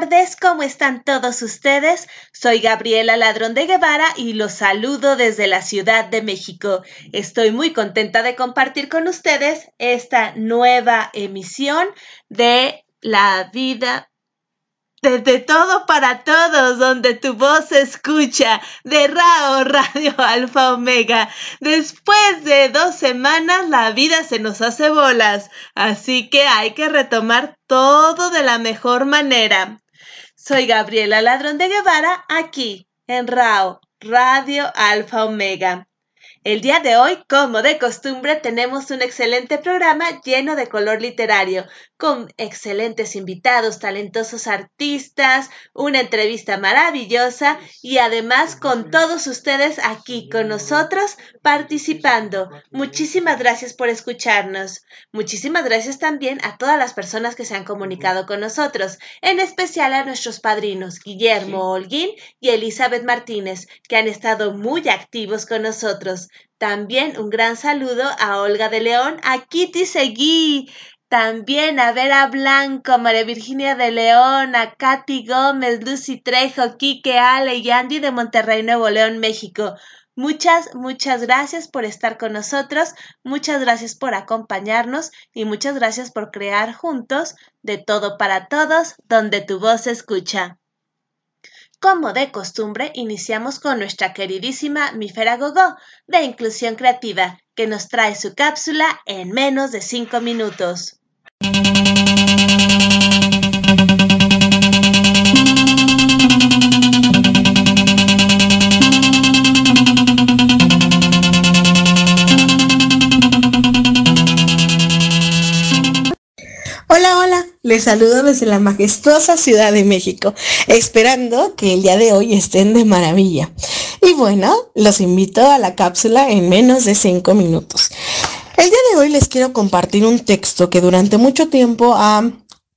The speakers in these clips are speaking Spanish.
tardes, ¿cómo están todos ustedes? Soy Gabriela Ladrón de Guevara y los saludo desde la Ciudad de México. Estoy muy contenta de compartir con ustedes esta nueva emisión de La vida de todo para todos, donde tu voz se escucha, de Rao Radio Alfa Omega. Después de dos semanas la vida se nos hace bolas, así que hay que retomar todo de la mejor manera. Soy Gabriela Ladrón de Guevara, aquí en Rao Radio Alfa Omega. El día de hoy, como de costumbre, tenemos un excelente programa lleno de color literario, con excelentes invitados, talentosos artistas, una entrevista maravillosa y además con todos ustedes aquí con nosotros participando. Muchísimas gracias por escucharnos. Muchísimas gracias también a todas las personas que se han comunicado con nosotros, en especial a nuestros padrinos Guillermo Holguín y Elizabeth Martínez, que han estado muy activos con nosotros. También un gran saludo a Olga de León, a Kitty Seguí, también a Vera Blanco, María Virginia de León, a Katy Gómez, Lucy Trejo, Quique Ale y Andy de Monterrey, Nuevo León, México. Muchas, muchas gracias por estar con nosotros, muchas gracias por acompañarnos y muchas gracias por crear juntos de todo para todos, donde tu voz se escucha. Como de costumbre, iniciamos con nuestra queridísima Mifera Gogo de Inclusión Creativa, que nos trae su cápsula en menos de 5 minutos. Les saludo desde la majestuosa Ciudad de México, esperando que el día de hoy estén de maravilla. Y bueno, los invito a la cápsula en menos de cinco minutos. El día de hoy les quiero compartir un texto que durante mucho tiempo ha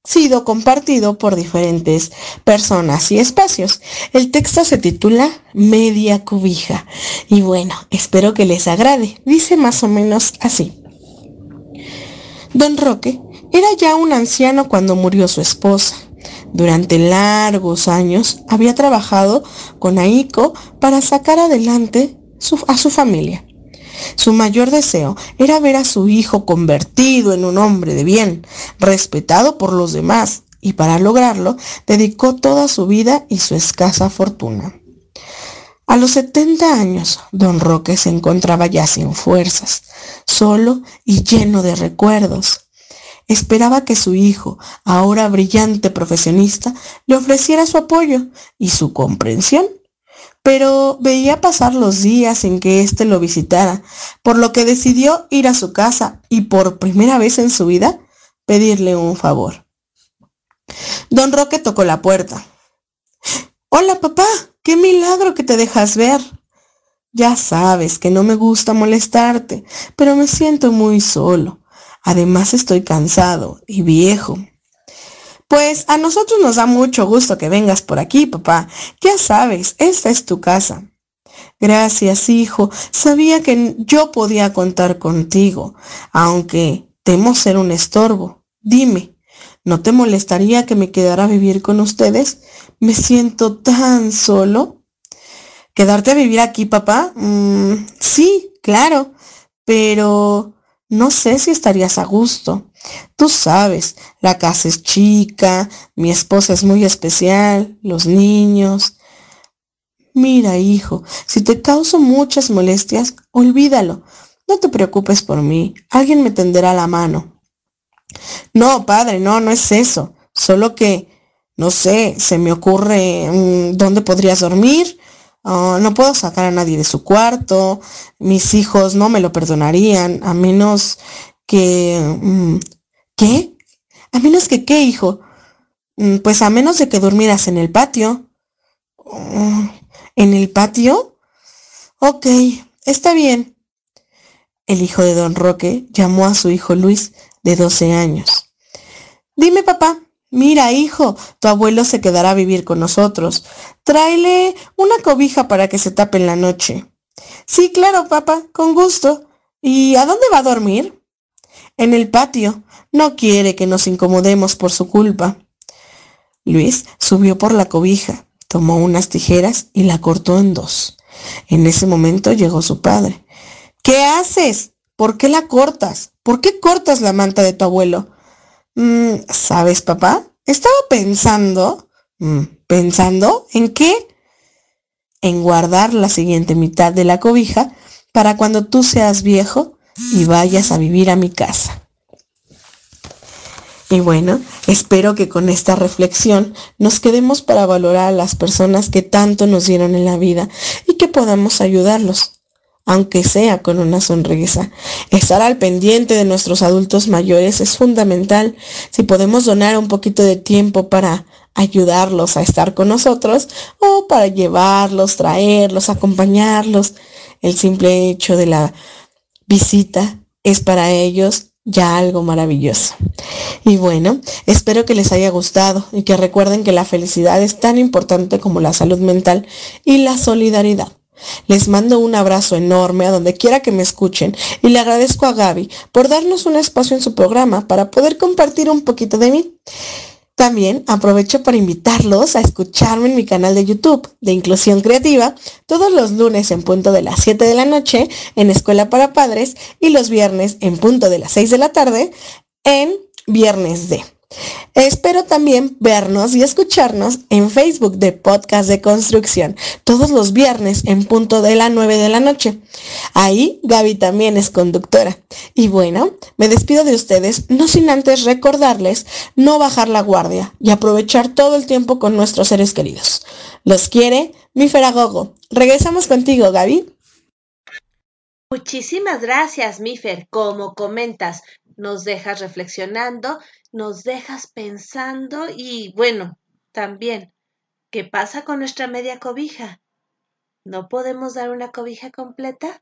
sido compartido por diferentes personas y espacios. El texto se titula Media Cubija. Y bueno, espero que les agrade. Dice más o menos así. Don Roque era ya un anciano cuando murió su esposa. Durante largos años había trabajado con Aiko para sacar adelante a su familia. Su mayor deseo era ver a su hijo convertido en un hombre de bien, respetado por los demás, y para lograrlo dedicó toda su vida y su escasa fortuna. A los 70 años, don Roque se encontraba ya sin fuerzas, solo y lleno de recuerdos. Esperaba que su hijo, ahora brillante profesionista, le ofreciera su apoyo y su comprensión. Pero veía pasar los días en que éste lo visitara, por lo que decidió ir a su casa y por primera vez en su vida pedirle un favor. Don Roque tocó la puerta. Hola papá, qué milagro que te dejas ver. Ya sabes que no me gusta molestarte, pero me siento muy solo. Además estoy cansado y viejo. Pues a nosotros nos da mucho gusto que vengas por aquí, papá. Ya sabes, esta es tu casa. Gracias, hijo. Sabía que yo podía contar contigo, aunque temo ser un estorbo. Dime, ¿no te molestaría que me quedara a vivir con ustedes? Me siento tan solo. ¿Quedarte a vivir aquí, papá? Mm, sí, claro, pero no sé si estarías a gusto. Tú sabes, la casa es chica, mi esposa es muy especial, los niños. Mira, hijo, si te causo muchas molestias, olvídalo. No te preocupes por mí, alguien me tenderá la mano. No, padre, no, no es eso. Solo que, no sé, se me ocurre mm, dónde podrías dormir Oh, no puedo sacar a nadie de su cuarto, mis hijos no me lo perdonarían, a menos que... Mm, ¿Qué? A menos que qué, hijo? Mm, pues a menos de que durmieras en el patio. Oh, ¿En el patio? Ok, está bien. El hijo de don Roque llamó a su hijo Luis, de 12 años. Dime, papá, Mira, hijo, tu abuelo se quedará a vivir con nosotros. Tráele una cobija para que se tape en la noche. Sí, claro, papá, con gusto. ¿Y a dónde va a dormir? En el patio. No quiere que nos incomodemos por su culpa. Luis subió por la cobija, tomó unas tijeras y la cortó en dos. En ese momento llegó su padre. ¿Qué haces? ¿Por qué la cortas? ¿Por qué cortas la manta de tu abuelo? Mm, ¿Sabes, papá? Estaba pensando. Mm, ¿Pensando en qué? En guardar la siguiente mitad de la cobija para cuando tú seas viejo y vayas a vivir a mi casa. Y bueno, espero que con esta reflexión nos quedemos para valorar a las personas que tanto nos dieron en la vida y que podamos ayudarlos, aunque sea con una sonrisa. Estar al pendiente de nuestros adultos mayores es fundamental. Si podemos donar un poquito de tiempo para ayudarlos a estar con nosotros o para llevarlos, traerlos, acompañarlos, el simple hecho de la visita es para ellos ya algo maravilloso. Y bueno, espero que les haya gustado y que recuerden que la felicidad es tan importante como la salud mental y la solidaridad. Les mando un abrazo enorme a donde quiera que me escuchen y le agradezco a Gaby por darnos un espacio en su programa para poder compartir un poquito de mí. También aprovecho para invitarlos a escucharme en mi canal de YouTube de Inclusión Creativa todos los lunes en punto de las 7 de la noche en Escuela para Padres y los viernes en punto de las 6 de la tarde en Viernes de. Espero también vernos y escucharnos en Facebook de Podcast de Construcción todos los viernes en punto de las 9 de la noche. Ahí Gaby también es conductora. Y bueno, me despido de ustedes, no sin antes recordarles no bajar la guardia y aprovechar todo el tiempo con nuestros seres queridos. Los quiere mi Feragogo. Regresamos contigo, Gaby. Muchísimas gracias, Mifer. Como comentas, nos dejas reflexionando, nos dejas pensando y bueno, también, ¿qué pasa con nuestra media cobija? ¿No podemos dar una cobija completa?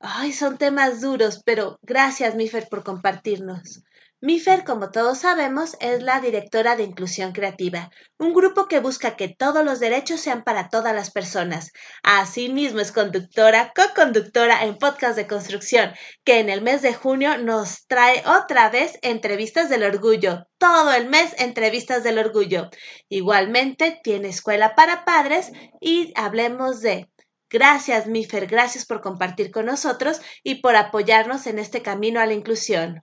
Ay, son temas duros, pero gracias, Mifer, por compartirnos. MIFER, como todos sabemos, es la directora de Inclusión Creativa, un grupo que busca que todos los derechos sean para todas las personas. Asimismo es conductora, co-conductora en Podcast de Construcción, que en el mes de junio nos trae otra vez entrevistas del orgullo. Todo el mes entrevistas del orgullo. Igualmente tiene escuela para padres y hablemos de Gracias, Mifer, gracias por compartir con nosotros y por apoyarnos en este camino a la inclusión.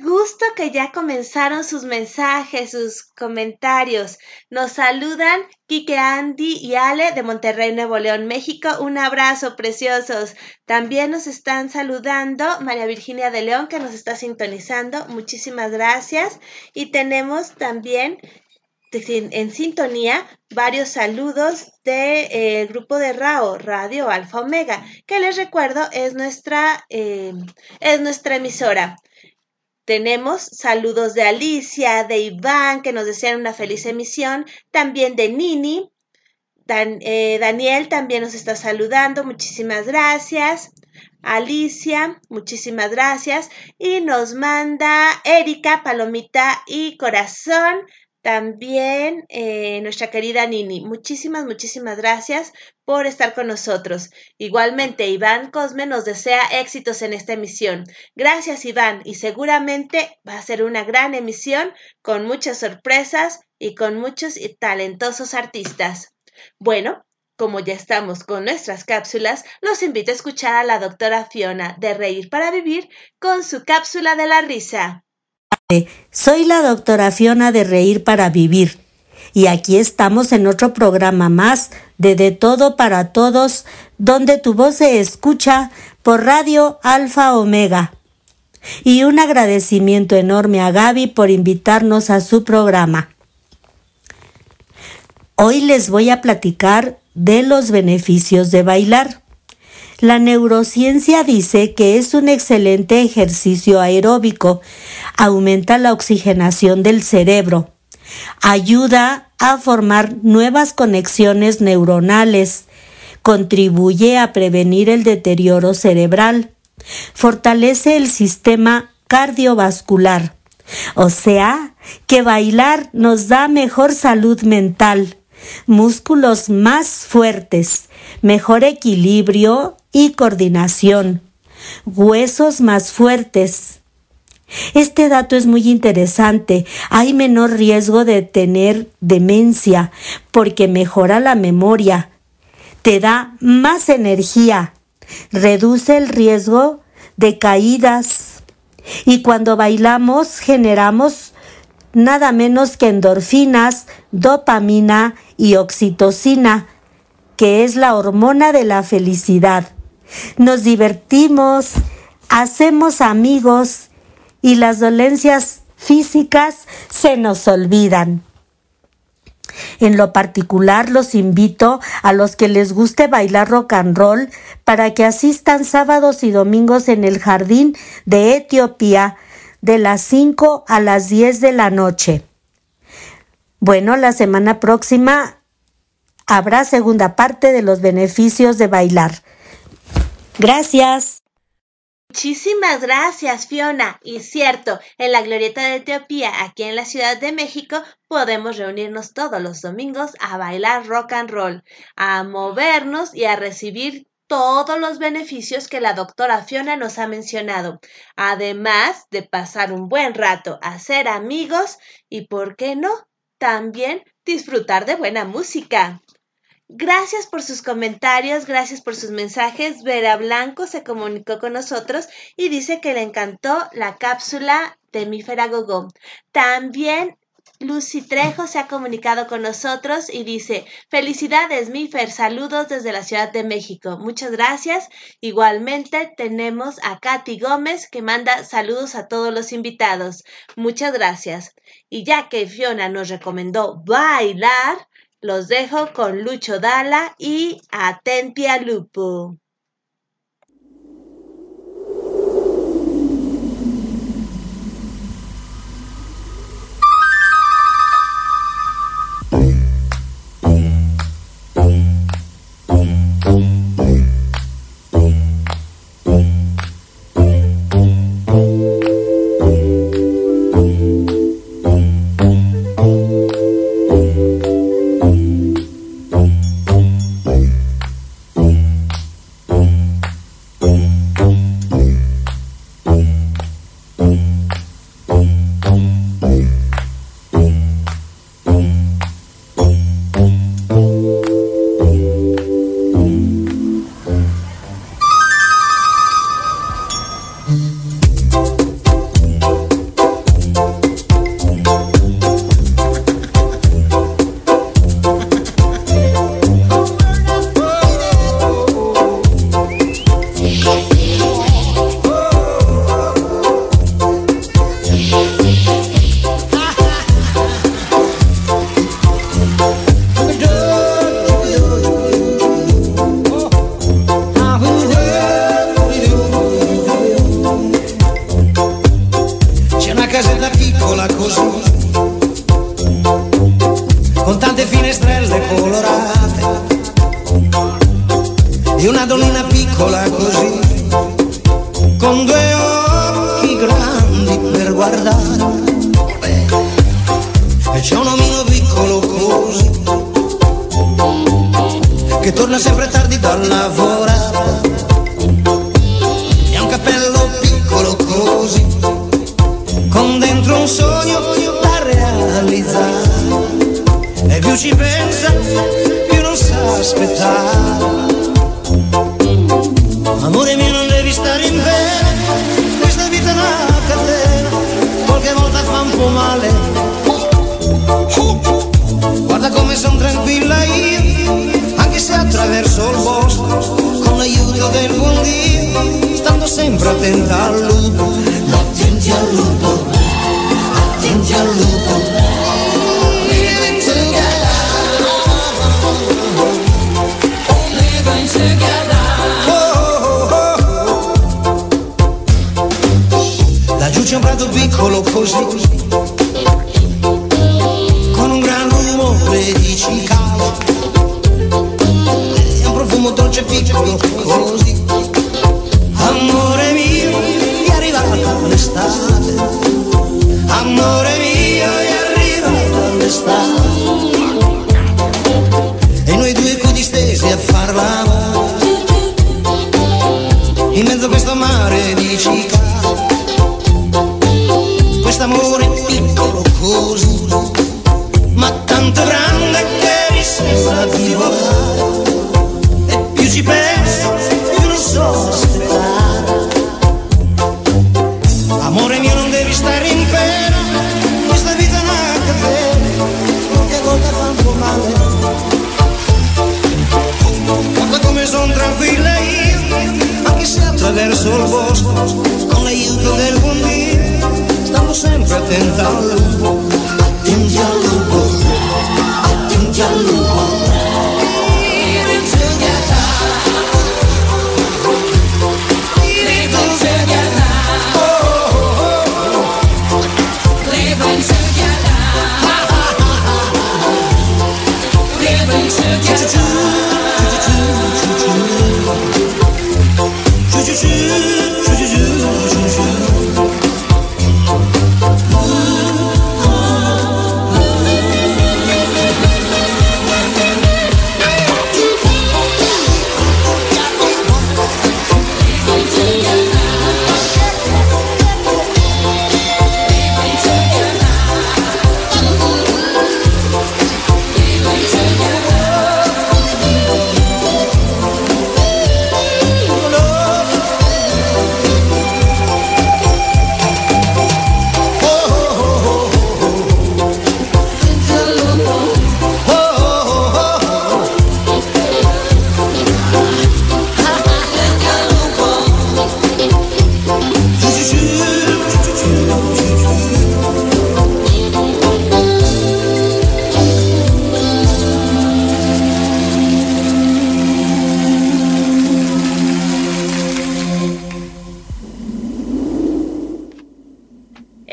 Gusto que ya comenzaron sus mensajes, sus comentarios. Nos saludan Kike Andy y Ale de Monterrey, Nuevo León, México. Un abrazo, preciosos. También nos están saludando María Virginia de León, que nos está sintonizando. Muchísimas gracias. Y tenemos también en sintonía varios saludos del de, grupo de RAO, Radio Alfa Omega, que les recuerdo es nuestra, eh, es nuestra emisora. Tenemos saludos de Alicia, de Iván, que nos desean una feliz emisión, también de Nini. Eh, Daniel también nos está saludando, muchísimas gracias. Alicia, muchísimas gracias. Y nos manda Erika, Palomita y Corazón. También eh, nuestra querida Nini, muchísimas, muchísimas gracias por estar con nosotros. Igualmente, Iván Cosme nos desea éxitos en esta emisión. Gracias, Iván, y seguramente va a ser una gran emisión con muchas sorpresas y con muchos talentosos artistas. Bueno, como ya estamos con nuestras cápsulas, los invito a escuchar a la doctora Fiona de Reír para Vivir con su cápsula de la risa. Soy la doctora Fiona de Reír para Vivir y aquí estamos en otro programa más de De Todo para Todos, donde tu voz se escucha por Radio Alfa Omega. Y un agradecimiento enorme a Gaby por invitarnos a su programa. Hoy les voy a platicar de los beneficios de bailar. La neurociencia dice que es un excelente ejercicio aeróbico, aumenta la oxigenación del cerebro, ayuda a formar nuevas conexiones neuronales, contribuye a prevenir el deterioro cerebral, fortalece el sistema cardiovascular. O sea, que bailar nos da mejor salud mental, músculos más fuertes, mejor equilibrio y coordinación, huesos más fuertes. Este dato es muy interesante. Hay menor riesgo de tener demencia porque mejora la memoria, te da más energía, reduce el riesgo de caídas y cuando bailamos generamos nada menos que endorfinas, dopamina y oxitocina, que es la hormona de la felicidad. Nos divertimos, hacemos amigos y las dolencias físicas se nos olvidan. En lo particular los invito a los que les guste bailar rock and roll para que asistan sábados y domingos en el jardín de Etiopía de las 5 a las 10 de la noche. Bueno, la semana próxima habrá segunda parte de los beneficios de bailar. Gracias. Muchísimas gracias, Fiona. Y cierto, en la Glorieta de Etiopía, aquí en la Ciudad de México, podemos reunirnos todos los domingos a bailar rock and roll, a movernos y a recibir todos los beneficios que la doctora Fiona nos ha mencionado, además de pasar un buen rato, hacer amigos y, ¿por qué no?, también disfrutar de buena música. Gracias por sus comentarios, gracias por sus mensajes. Vera Blanco se comunicó con nosotros y dice que le encantó la cápsula de Gogo. También Lucy Trejo se ha comunicado con nosotros y dice, felicidades Mifer, saludos desde la Ciudad de México. Muchas gracias. Igualmente tenemos a Katy Gómez que manda saludos a todos los invitados. Muchas gracias. Y ya que Fiona nos recomendó bailar, los dejo con Lucho Dala y Atentia Lupo. così, con tante finestrelle colorate e una donnina piccola così, con due occhi grandi per guardare. E c'è un omino piccolo così, che torna sempre tardi dal lavoro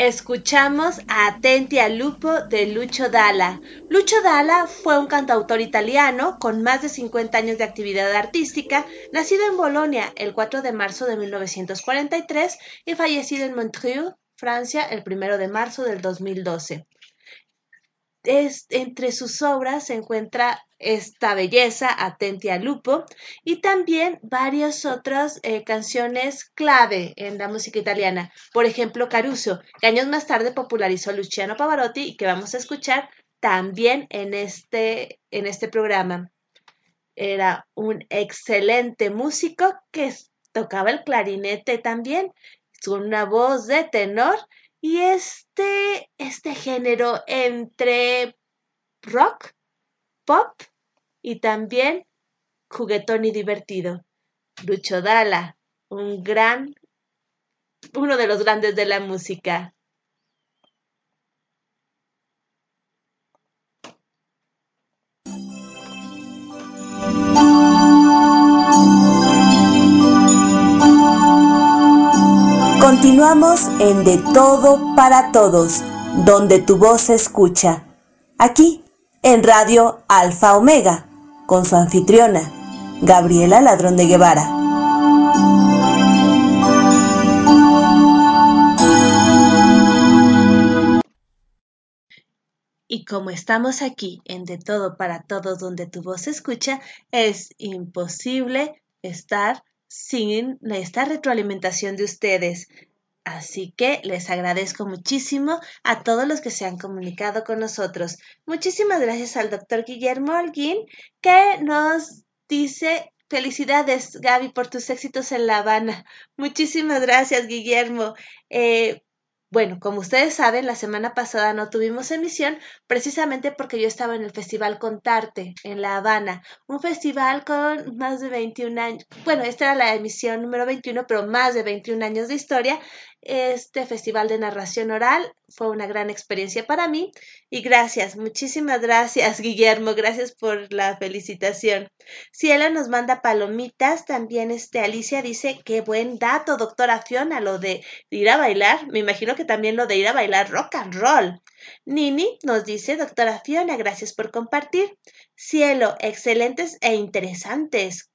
Escuchamos a Atenti al Lupo de Lucho Dalla. Lucho Dalla fue un cantautor italiano con más de 50 años de actividad artística, nacido en Bolonia el 4 de marzo de 1943 y fallecido en Montreux, Francia, el 1 de marzo del 2012. Es, entre sus obras se encuentra esta belleza, Atenti al Lupo, y también varias otras eh, canciones clave en la música italiana. Por ejemplo, Caruso, que años más tarde popularizó Luciano Pavarotti y que vamos a escuchar también en este, en este programa. Era un excelente músico que tocaba el clarinete también, con una voz de tenor y este, este género entre rock, pop y también juguetón y divertido. Lucho Dalla, un gran, uno de los grandes de la música. Continuamos en De Todo para Todos, donde tu voz se escucha. Aquí, en Radio Alfa Omega, con su anfitriona, Gabriela Ladrón de Guevara. Y como estamos aquí en De Todo para Todos, donde tu voz se escucha, es imposible estar sin esta retroalimentación de ustedes. Así que les agradezco muchísimo a todos los que se han comunicado con nosotros. Muchísimas gracias al doctor Guillermo Holguín que nos dice felicidades Gaby por tus éxitos en La Habana. Muchísimas gracias Guillermo. Eh, bueno, como ustedes saben, la semana pasada no tuvimos emisión precisamente porque yo estaba en el Festival Contarte en La Habana, un festival con más de 21 años, bueno, esta era la emisión número 21, pero más de 21 años de historia. Este festival de narración oral fue una gran experiencia para mí y gracias, muchísimas gracias Guillermo, gracias por la felicitación. Cielo nos manda palomitas, también este Alicia dice qué buen dato, doctora Fiona, lo de ir a bailar, me imagino que también lo de ir a bailar rock and roll. Nini nos dice, doctora Fiona, gracias por compartir. Cielo, excelentes e interesantes.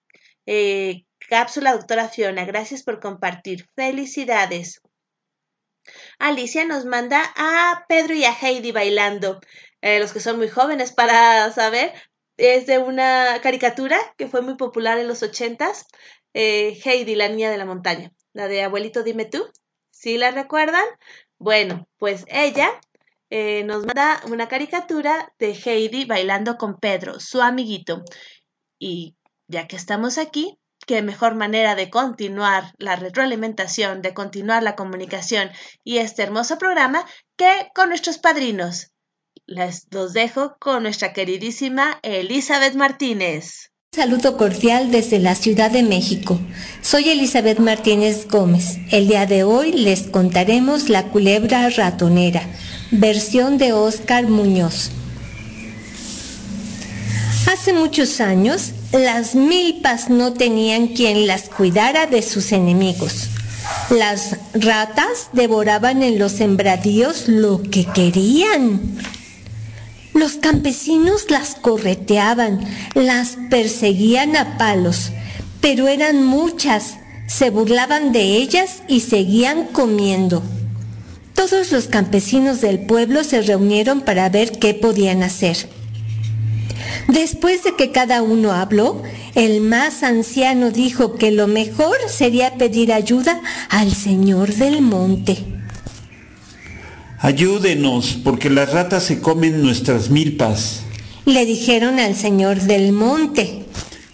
Eh, cápsula, doctora Fiona, gracias por compartir. Felicidades. Alicia nos manda a Pedro y a Heidi bailando. Eh, los que son muy jóvenes para saber, es de una caricatura que fue muy popular en los ochentas. Eh, Heidi, la niña de la montaña, la de abuelito, dime tú. ¿Sí la recuerdan? Bueno, pues ella eh, nos manda una caricatura de Heidi bailando con Pedro, su amiguito. Y ya que estamos aquí, qué mejor manera de continuar la retroalimentación, de continuar la comunicación y este hermoso programa que con nuestros padrinos. Les los dejo con nuestra queridísima Elizabeth Martínez. Saludo cordial desde la Ciudad de México. Soy Elizabeth Martínez Gómez. El día de hoy les contaremos La culebra ratonera, versión de Óscar Muñoz. Hace muchos años, las milpas no tenían quien las cuidara de sus enemigos. Las ratas devoraban en los sembradíos lo que querían. Los campesinos las correteaban, las perseguían a palos, pero eran muchas, se burlaban de ellas y seguían comiendo. Todos los campesinos del pueblo se reunieron para ver qué podían hacer. Después de que cada uno habló, el más anciano dijo que lo mejor sería pedir ayuda al Señor del Monte. Ayúdenos, porque las ratas se comen nuestras milpas. Le dijeron al Señor del Monte.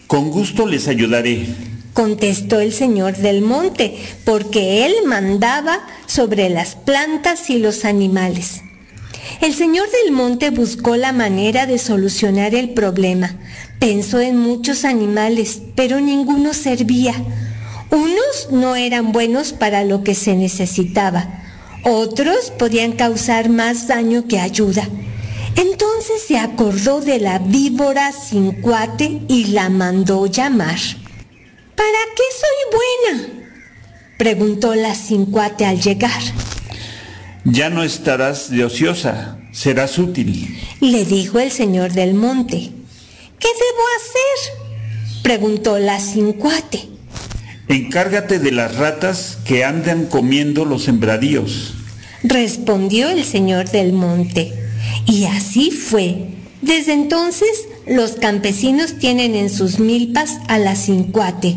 Con gusto les ayudaré. Contestó el Señor del Monte, porque Él mandaba sobre las plantas y los animales. El señor del monte buscó la manera de solucionar el problema. Pensó en muchos animales, pero ninguno servía. Unos no eran buenos para lo que se necesitaba. Otros podían causar más daño que ayuda. Entonces se acordó de la víbora sin cuate y la mandó llamar. ¿Para qué soy buena? preguntó la cincuate al llegar. Ya no estarás de ociosa, serás útil. Le dijo el señor del monte. ¿Qué debo hacer? preguntó la cincuate. Encárgate de las ratas que andan comiendo los sembradíos. Respondió el señor del monte. Y así fue. Desde entonces los campesinos tienen en sus milpas a la cincuate.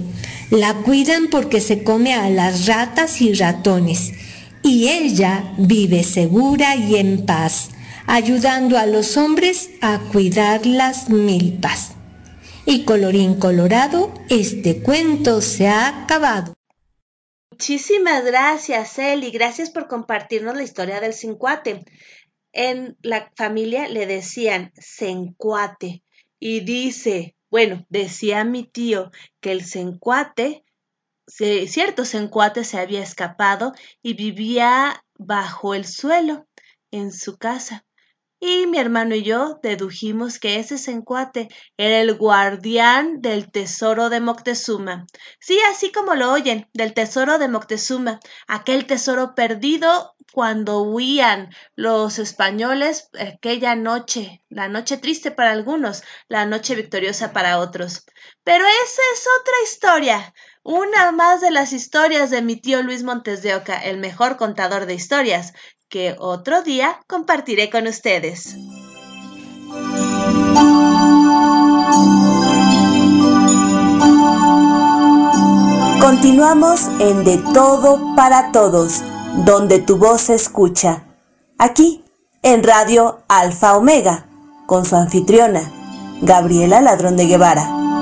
La cuidan porque se come a las ratas y ratones y ella vive segura y en paz, ayudando a los hombres a cuidar las milpas. Y colorín colorado, este cuento se ha acabado. Muchísimas gracias, Eli. Gracias por compartirnos la historia del cincuate. En la familia le decían sencuate y dice, bueno, decía mi tío que el sencuate cierto sencuate se había escapado y vivía bajo el suelo en su casa. Y mi hermano y yo dedujimos que ese sencuate era el guardián del tesoro de Moctezuma. Sí, así como lo oyen, del tesoro de Moctezuma, aquel tesoro perdido cuando huían los españoles aquella noche, la noche triste para algunos, la noche victoriosa para otros. Pero esa es otra historia. Una más de las historias de mi tío Luis Montes de Oca, el mejor contador de historias, que otro día compartiré con ustedes. Continuamos en De Todo para Todos, donde tu voz se escucha. Aquí, en Radio Alfa Omega, con su anfitriona, Gabriela Ladrón de Guevara.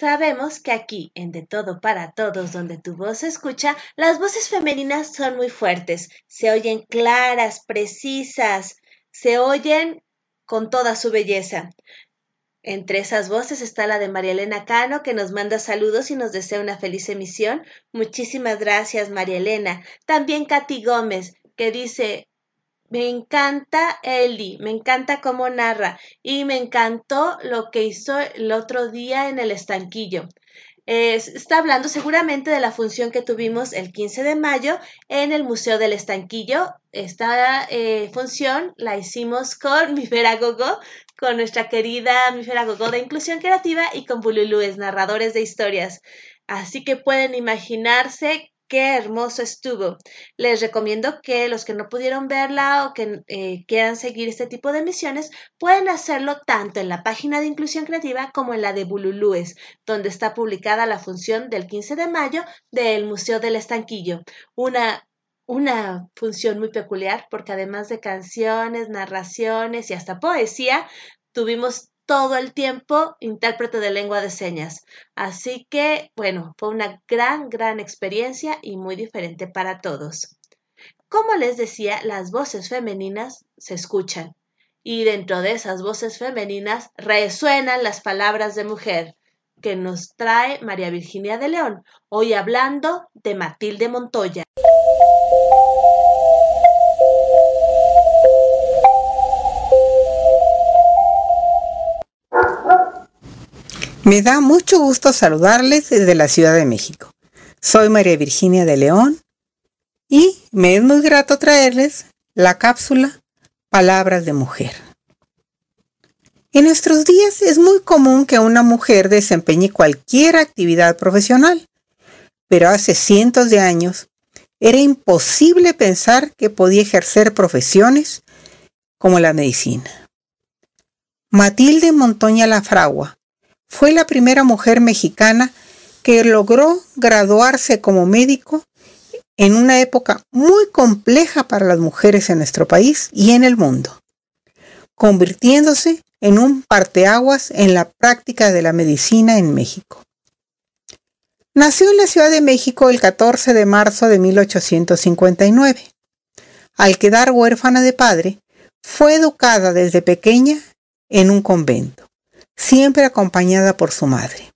Sabemos que aquí, en De Todo para Todos, donde tu voz se escucha, las voces femeninas son muy fuertes, se oyen claras, precisas, se oyen con toda su belleza. Entre esas voces está la de María Elena Cano, que nos manda saludos y nos desea una feliz emisión. Muchísimas gracias, María Elena. También Katy Gómez, que dice, me encanta Eli, me encanta cómo narra y me encantó lo que hizo el otro día en el estanquillo. está hablando seguramente de la función que tuvimos el 15 de mayo en el Museo del Estanquillo. Esta eh, función la hicimos con mi Gogo, con nuestra querida mi Gogo de Inclusión Creativa y con Bululúes, narradores de historias. Así que pueden imaginarse qué hermoso estuvo. Les recomiendo que los que no pudieron verla o que eh, quieran seguir este tipo de misiones pueden hacerlo tanto en la página de Inclusión Creativa como en la de Bululúes, donde está publicada la función del 15 de mayo del Museo del Estanquillo. Una una función muy peculiar porque además de canciones, narraciones y hasta poesía, tuvimos todo el tiempo intérprete de lengua de señas. Así que, bueno, fue una gran, gran experiencia y muy diferente para todos. Como les decía, las voces femeninas se escuchan y dentro de esas voces femeninas resuenan las palabras de mujer que nos trae María Virginia de León, hoy hablando de Matilde Montoya. Me da mucho gusto saludarles desde la Ciudad de México. Soy María Virginia de León y me es muy grato traerles la cápsula Palabras de Mujer. En nuestros días es muy común que una mujer desempeñe cualquier actividad profesional, pero hace cientos de años era imposible pensar que podía ejercer profesiones como la medicina. Matilde Montoña Lafragua fue la primera mujer mexicana que logró graduarse como médico en una época muy compleja para las mujeres en nuestro país y en el mundo, convirtiéndose en un parteaguas en la práctica de la medicina en México. Nació en la Ciudad de México el 14 de marzo de 1859. Al quedar huérfana de padre, fue educada desde pequeña en un convento siempre acompañada por su madre.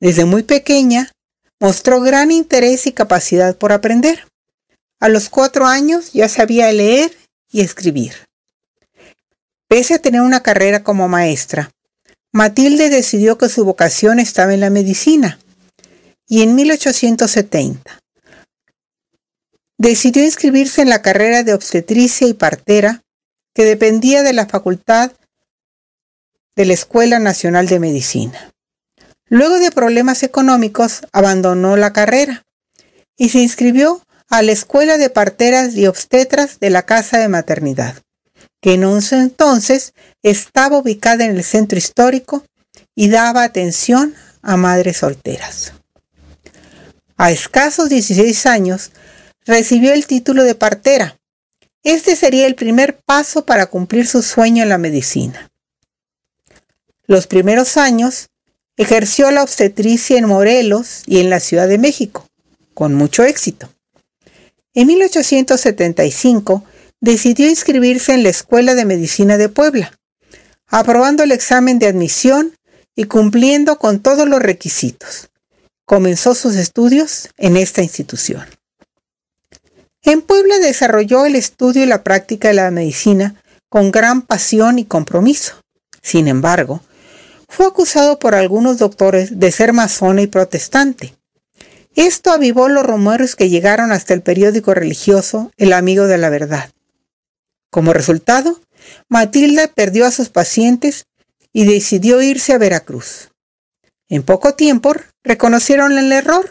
Desde muy pequeña, mostró gran interés y capacidad por aprender. A los cuatro años ya sabía leer y escribir. Pese a tener una carrera como maestra, Matilde decidió que su vocación estaba en la medicina y en 1870 decidió inscribirse en la carrera de obstetricia y partera que dependía de la Facultad de la Escuela Nacional de Medicina. Luego de problemas económicos, abandonó la carrera y se inscribió a la Escuela de Parteras y Obstetras de la Casa de Maternidad, que en un entonces estaba ubicada en el centro histórico y daba atención a madres solteras. A escasos 16 años, recibió el título de partera. Este sería el primer paso para cumplir su sueño en la medicina. Los primeros años ejerció la obstetricia en Morelos y en la Ciudad de México, con mucho éxito. En 1875 decidió inscribirse en la Escuela de Medicina de Puebla, aprobando el examen de admisión y cumpliendo con todos los requisitos. Comenzó sus estudios en esta institución. En Puebla desarrolló el estudio y la práctica de la medicina con gran pasión y compromiso. Sin embargo, fue acusado por algunos doctores de ser masona y protestante. Esto avivó los rumores que llegaron hasta el periódico religioso El Amigo de la Verdad. Como resultado, Matilda perdió a sus pacientes y decidió irse a Veracruz. En poco tiempo reconocieron el error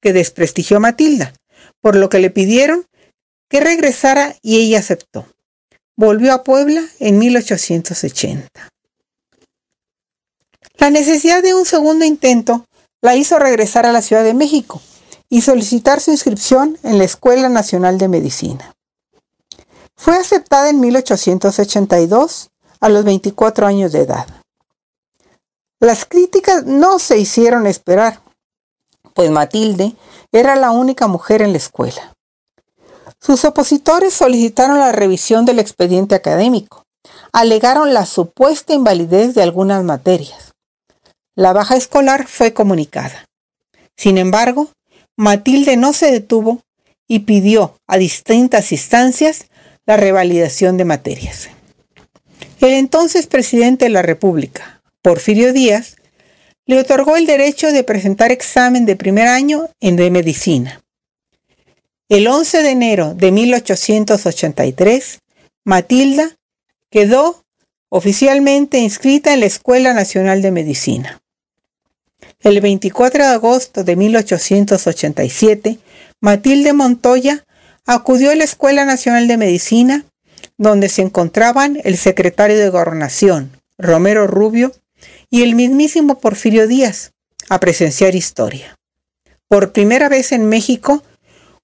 que desprestigió a Matilda, por lo que le pidieron que regresara y ella aceptó. Volvió a Puebla en 1880. La necesidad de un segundo intento la hizo regresar a la Ciudad de México y solicitar su inscripción en la Escuela Nacional de Medicina. Fue aceptada en 1882 a los 24 años de edad. Las críticas no se hicieron esperar, pues Matilde era la única mujer en la escuela. Sus opositores solicitaron la revisión del expediente académico, alegaron la supuesta invalidez de algunas materias. La baja escolar fue comunicada. Sin embargo, Matilde no se detuvo y pidió a distintas instancias la revalidación de materias. El entonces presidente de la República, Porfirio Díaz, le otorgó el derecho de presentar examen de primer año en de medicina. El 11 de enero de 1883, Matilda quedó oficialmente inscrita en la Escuela Nacional de Medicina. El 24 de agosto de 1887, Matilde Montoya acudió a la Escuela Nacional de Medicina, donde se encontraban el secretario de Gobernación, Romero Rubio, y el mismísimo Porfirio Díaz, a presenciar historia. Por primera vez en México,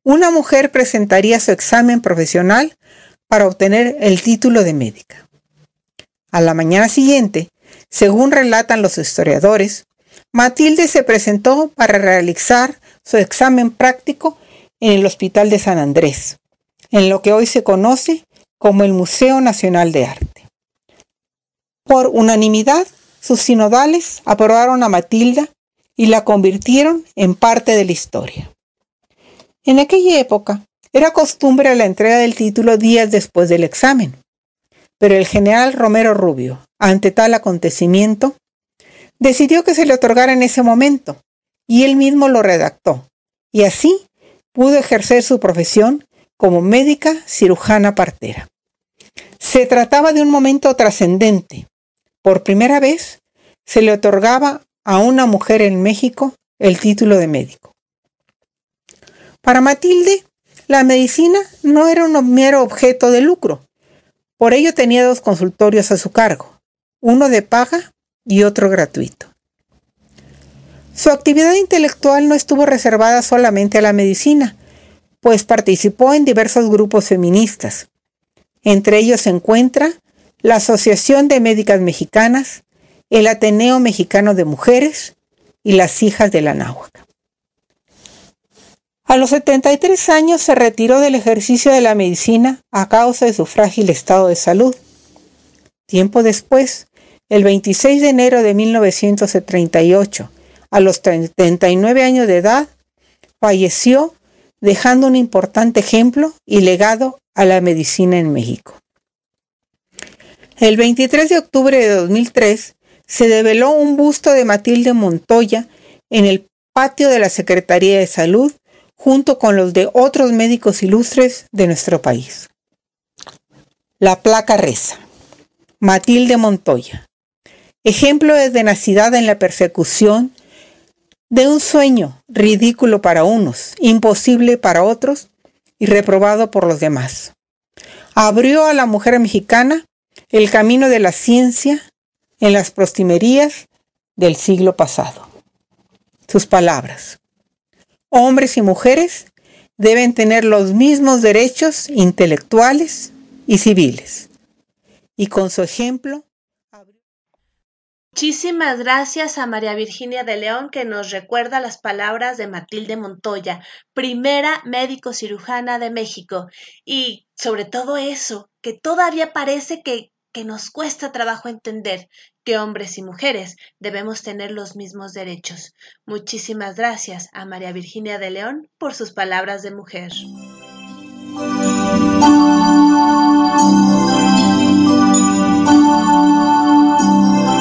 una mujer presentaría su examen profesional para obtener el título de médica. A la mañana siguiente, según relatan los historiadores, Matilde se presentó para realizar su examen práctico en el Hospital de San Andrés, en lo que hoy se conoce como el Museo Nacional de Arte. Por unanimidad, sus sinodales aprobaron a Matilda y la convirtieron en parte de la historia. En aquella época, era costumbre la entrega del título días después del examen, pero el general Romero Rubio, ante tal acontecimiento, decidió que se le otorgara en ese momento, y él mismo lo redactó, y así pudo ejercer su profesión como médica cirujana partera. Se trataba de un momento trascendente. Por primera vez se le otorgaba a una mujer en México el título de médico. Para Matilde, la medicina no era un mero objeto de lucro. Por ello tenía dos consultorios a su cargo, uno de paga y otro gratuito. Su actividad intelectual no estuvo reservada solamente a la medicina, pues participó en diversos grupos feministas. Entre ellos se encuentra la Asociación de Médicas Mexicanas, el Ateneo Mexicano de Mujeres y las Hijas de la Náhuac. A los 73 años se retiró del ejercicio de la medicina a causa de su frágil estado de salud. Tiempo después, el 26 de enero de 1938, a los 39 años de edad, falleció dejando un importante ejemplo y legado a la medicina en México. El 23 de octubre de 2003 se develó un busto de Matilde Montoya en el patio de la Secretaría de Salud junto con los de otros médicos ilustres de nuestro país. La placa reza. Matilde Montoya. Ejemplo de tenacidad en la persecución de un sueño ridículo para unos, imposible para otros y reprobado por los demás. Abrió a la mujer mexicana el camino de la ciencia en las prostimerías del siglo pasado. Sus palabras hombres y mujeres deben tener los mismos derechos intelectuales y civiles. Y con su ejemplo... Muchísimas gracias a María Virginia de León que nos recuerda las palabras de Matilde Montoya, primera médico cirujana de México. Y sobre todo eso, que todavía parece que que nos cuesta trabajo entender que hombres y mujeres debemos tener los mismos derechos. Muchísimas gracias a María Virginia de León por sus palabras de mujer.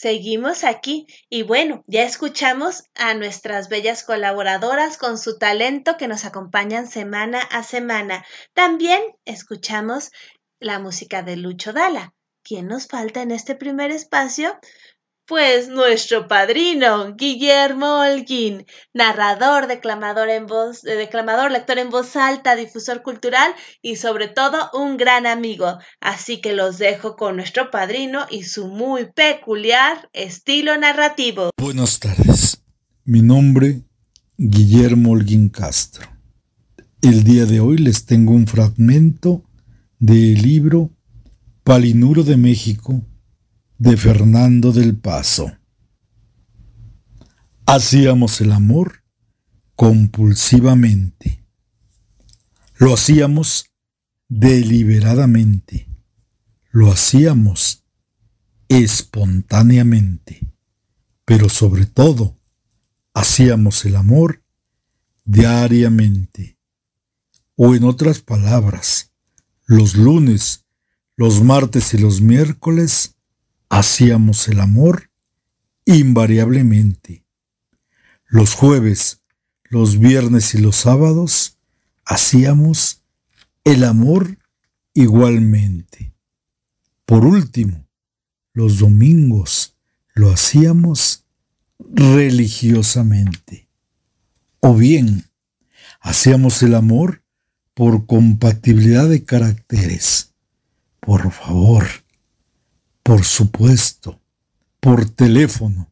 Seguimos aquí y bueno, ya escuchamos a nuestras bellas colaboradoras con su talento que nos acompañan semana a semana. También escuchamos la música de Lucho Dala. ¿Quién nos falta en este primer espacio? Pues nuestro padrino, Guillermo Holguín, narrador, declamador en voz, eh, declamador, lector en voz alta, difusor cultural y sobre todo un gran amigo. Así que los dejo con nuestro padrino y su muy peculiar estilo narrativo. Buenas tardes. Mi nombre, Guillermo Holguín Castro. El día de hoy les tengo un fragmento del libro Palinuro de México de Fernando del Paso. Hacíamos el amor compulsivamente. Lo hacíamos deliberadamente. lo hacíamos espontáneamente, pero sobre todo hacíamos el amor diariamente. O en otras palabras, los lunes, los martes y los miércoles hacíamos el amor invariablemente. Los jueves, los viernes y los sábados hacíamos el amor igualmente. Por último, los domingos lo hacíamos religiosamente. O bien, hacíamos el amor por compatibilidad de caracteres. Por favor, por supuesto, por teléfono,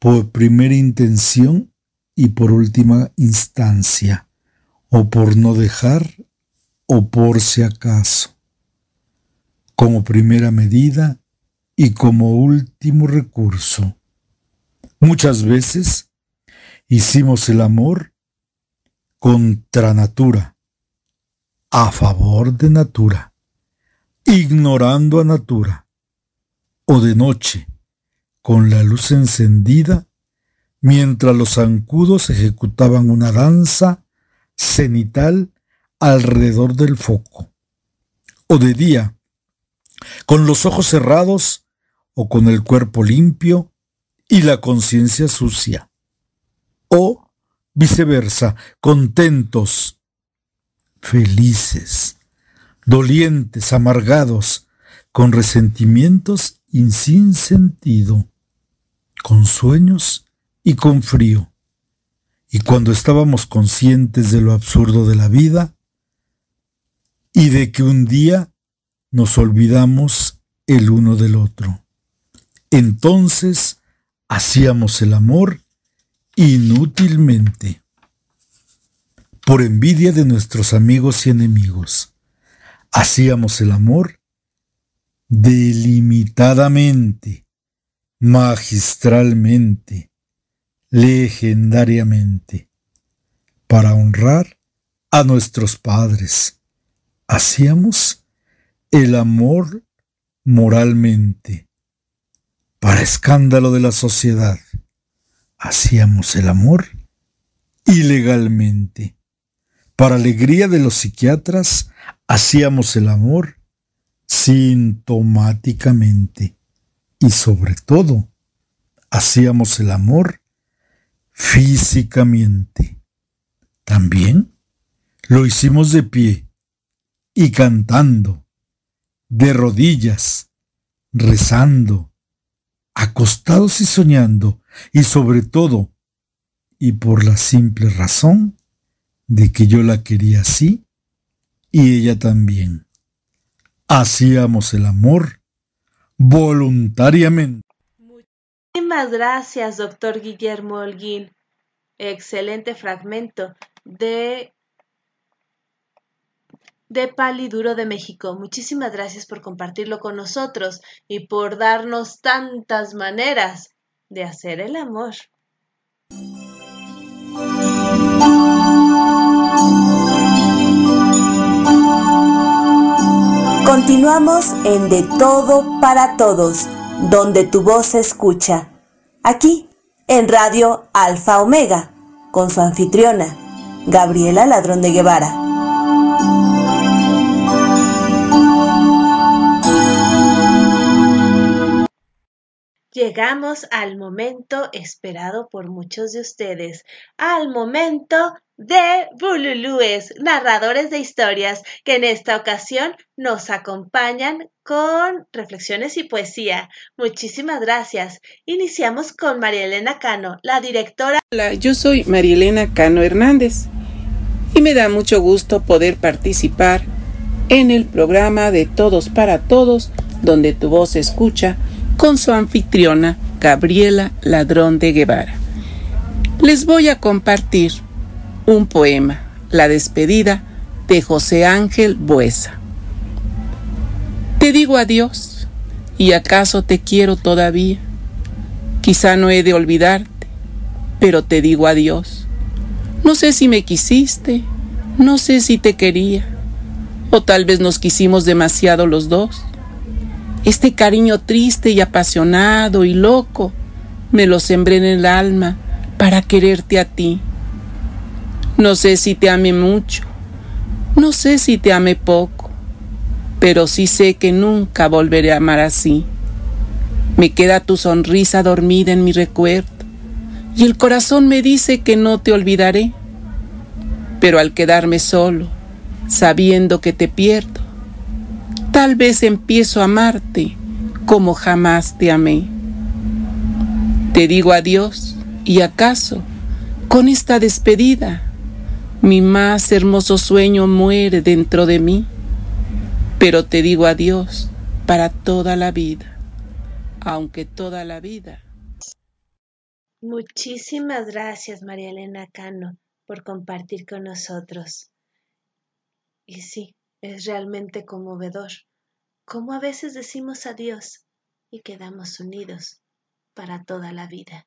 por primera intención y por última instancia, o por no dejar, o por si acaso. Como primera medida y como último recurso. Muchas veces hicimos el amor contra natura, a favor de natura, ignorando a natura, o de noche, con la luz encendida, mientras los zancudos ejecutaban una danza cenital alrededor del foco, o de día, con los ojos cerrados o con el cuerpo limpio y la conciencia sucia. O viceversa, contentos, felices, dolientes, amargados, con resentimientos y sin sentido, con sueños y con frío. Y cuando estábamos conscientes de lo absurdo de la vida y de que un día nos olvidamos el uno del otro. Entonces hacíamos el amor inútilmente, por envidia de nuestros amigos y enemigos. Hacíamos el amor delimitadamente, magistralmente, legendariamente, para honrar a nuestros padres. Hacíamos el amor moralmente, para escándalo de la sociedad. Hacíamos el amor ilegalmente. Para alegría de los psiquiatras, hacíamos el amor sintomáticamente. Y sobre todo, hacíamos el amor físicamente. También lo hicimos de pie y cantando, de rodillas, rezando, acostados y soñando, y sobre todo, y por la simple razón de que yo la quería así y ella también. Hacíamos el amor voluntariamente. Muchísimas gracias, doctor Guillermo Holguín. Excelente fragmento de de Paliduro de México. Muchísimas gracias por compartirlo con nosotros y por darnos tantas maneras de hacer el amor. Continuamos en De Todo para Todos, donde tu voz se escucha. Aquí, en Radio Alfa Omega, con su anfitriona, Gabriela Ladrón de Guevara. Llegamos al momento esperado por muchos de ustedes, al momento de Bululúes, narradores de historias, que en esta ocasión nos acompañan con reflexiones y poesía. Muchísimas gracias. Iniciamos con María Elena Cano, la directora. Hola, yo soy María Elena Cano Hernández y me da mucho gusto poder participar en el programa de Todos para Todos, donde tu voz se escucha con su anfitriona Gabriela Ladrón de Guevara. Les voy a compartir un poema, La despedida de José Ángel Buesa. Te digo adiós, y acaso te quiero todavía. Quizá no he de olvidarte, pero te digo adiós. No sé si me quisiste, no sé si te quería, o tal vez nos quisimos demasiado los dos Este cariño triste y apasionado y loco me lo sembré en el alma para quererte a ti. No sé si te ame mucho, no sé si te ame poco, pero sí sé que nunca volveré a amar así. Me queda tu sonrisa dormida en mi recuerdo y el corazón me dice que no te olvidaré. Pero al quedarme solo, sabiendo que te pierdo, tal vez empiezo a amarte como jamás te amé. Te digo adiós y acaso, con esta despedida, mi más hermoso sueño muere dentro de mí, pero te digo adiós para toda la vida, aunque toda la vida. Muchísimas gracias, María Elena Cano, por compartir con nosotros. Y sí, es realmente conmovedor cómo a veces decimos adiós y quedamos unidos para toda la vida.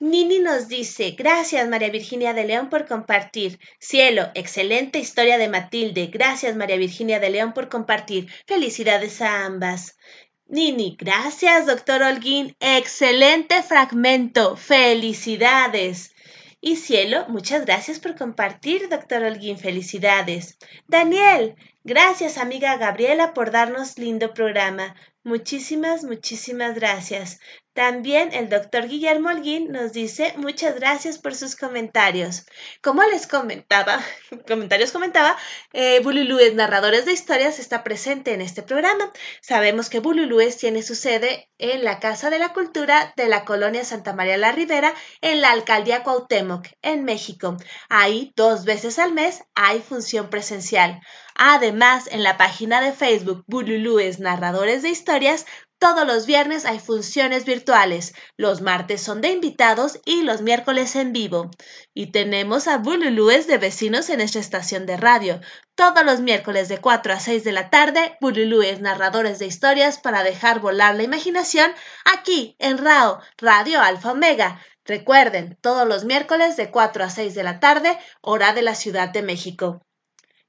Nini nos dice, gracias María Virginia de León por compartir. Cielo, excelente historia de Matilde. Gracias María Virginia de León por compartir. Felicidades a ambas. Nini, gracias doctor Holguín. Excelente fragmento. Felicidades. Y Cielo, muchas gracias por compartir, doctor Holguín. Felicidades. Daniel, gracias amiga Gabriela por darnos lindo programa. Muchísimas, muchísimas gracias. También el doctor Guillermo Holguín nos dice muchas gracias por sus comentarios. Como les comentaba, comentarios comentaba, eh, Bululúes Narradores de Historias está presente en este programa. Sabemos que Bululúes tiene su sede en la Casa de la Cultura de la Colonia Santa María la Ribera en la Alcaldía Cuauhtémoc, en México. Ahí dos veces al mes hay función presencial. Además, en la página de Facebook Bululúes Narradores de Historias todos los viernes hay funciones virtuales, los martes son de invitados y los miércoles en vivo. Y tenemos a Bululúes de vecinos en nuestra estación de radio. Todos los miércoles de 4 a 6 de la tarde, Bululúes narradores de historias para dejar volar la imaginación aquí en RAO, Radio Alfa Omega. Recuerden, todos los miércoles de 4 a 6 de la tarde, hora de la Ciudad de México.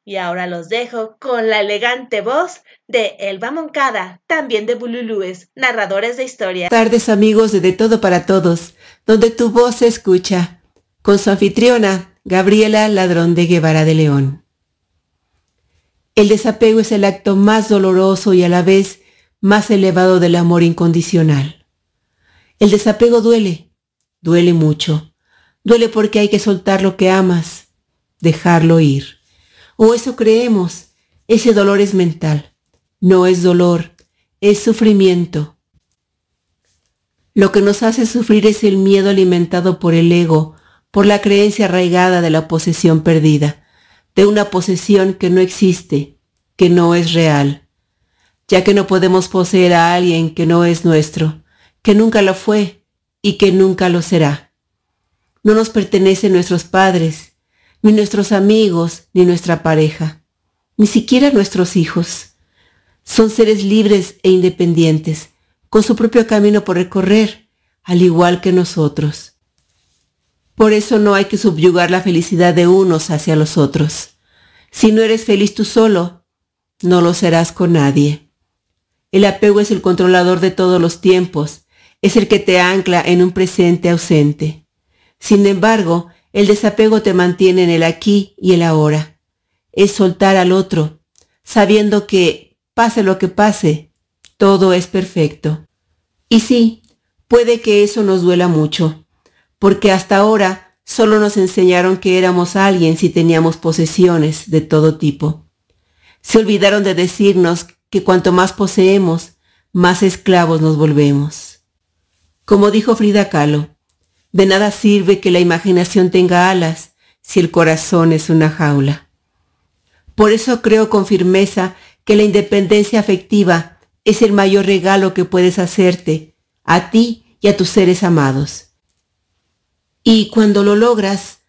Y ahora los dejo con la elegante voz de Elba Moncada, también de Bululúes, narradores de historia. Tardes amigos de De Todo para Todos, donde tu voz se escucha, con su anfitriona, Gabriela Ladrón de Guevara de León. El desapego es el acto más doloroso y a la vez más elevado del amor incondicional. El desapego duele, duele mucho. Duele porque hay que soltar lo que amas, dejarlo ir. O eso creemos. Ese dolor es mental. No es dolor, es sufrimiento. Lo que nos hace sufrir es el miedo alimentado por el ego, por la creencia arraigada de la posesión perdida, de una posesión que no existe, que no es real, ya que no podemos poseer a alguien que no es nuestro, que nunca lo fue y que nunca lo será. No nos pertenecen nuestros padres, ni nuestros amigos, ni nuestra pareja, ni siquiera nuestros hijos. Son seres libres e independientes, con su propio camino por recorrer, al igual que nosotros. Por eso no hay que subyugar la felicidad de unos hacia los otros. Si no eres feliz tú solo, no lo serás con nadie. El apego es el controlador de todos los tiempos, es el que te ancla en un presente ausente. Sin embargo, el desapego te mantiene en el aquí y el ahora. Es soltar al otro, sabiendo que, pase lo que pase, todo es perfecto. Y sí, puede que eso nos duela mucho, porque hasta ahora solo nos enseñaron que éramos alguien si teníamos posesiones de todo tipo. Se olvidaron de decirnos que cuanto más poseemos, más esclavos nos volvemos. Como dijo Frida Kahlo, de nada sirve que la imaginación tenga alas si el corazón es una jaula. Por eso creo con firmeza que la independencia afectiva es el mayor regalo que puedes hacerte a ti y a tus seres amados. Y cuando lo logras,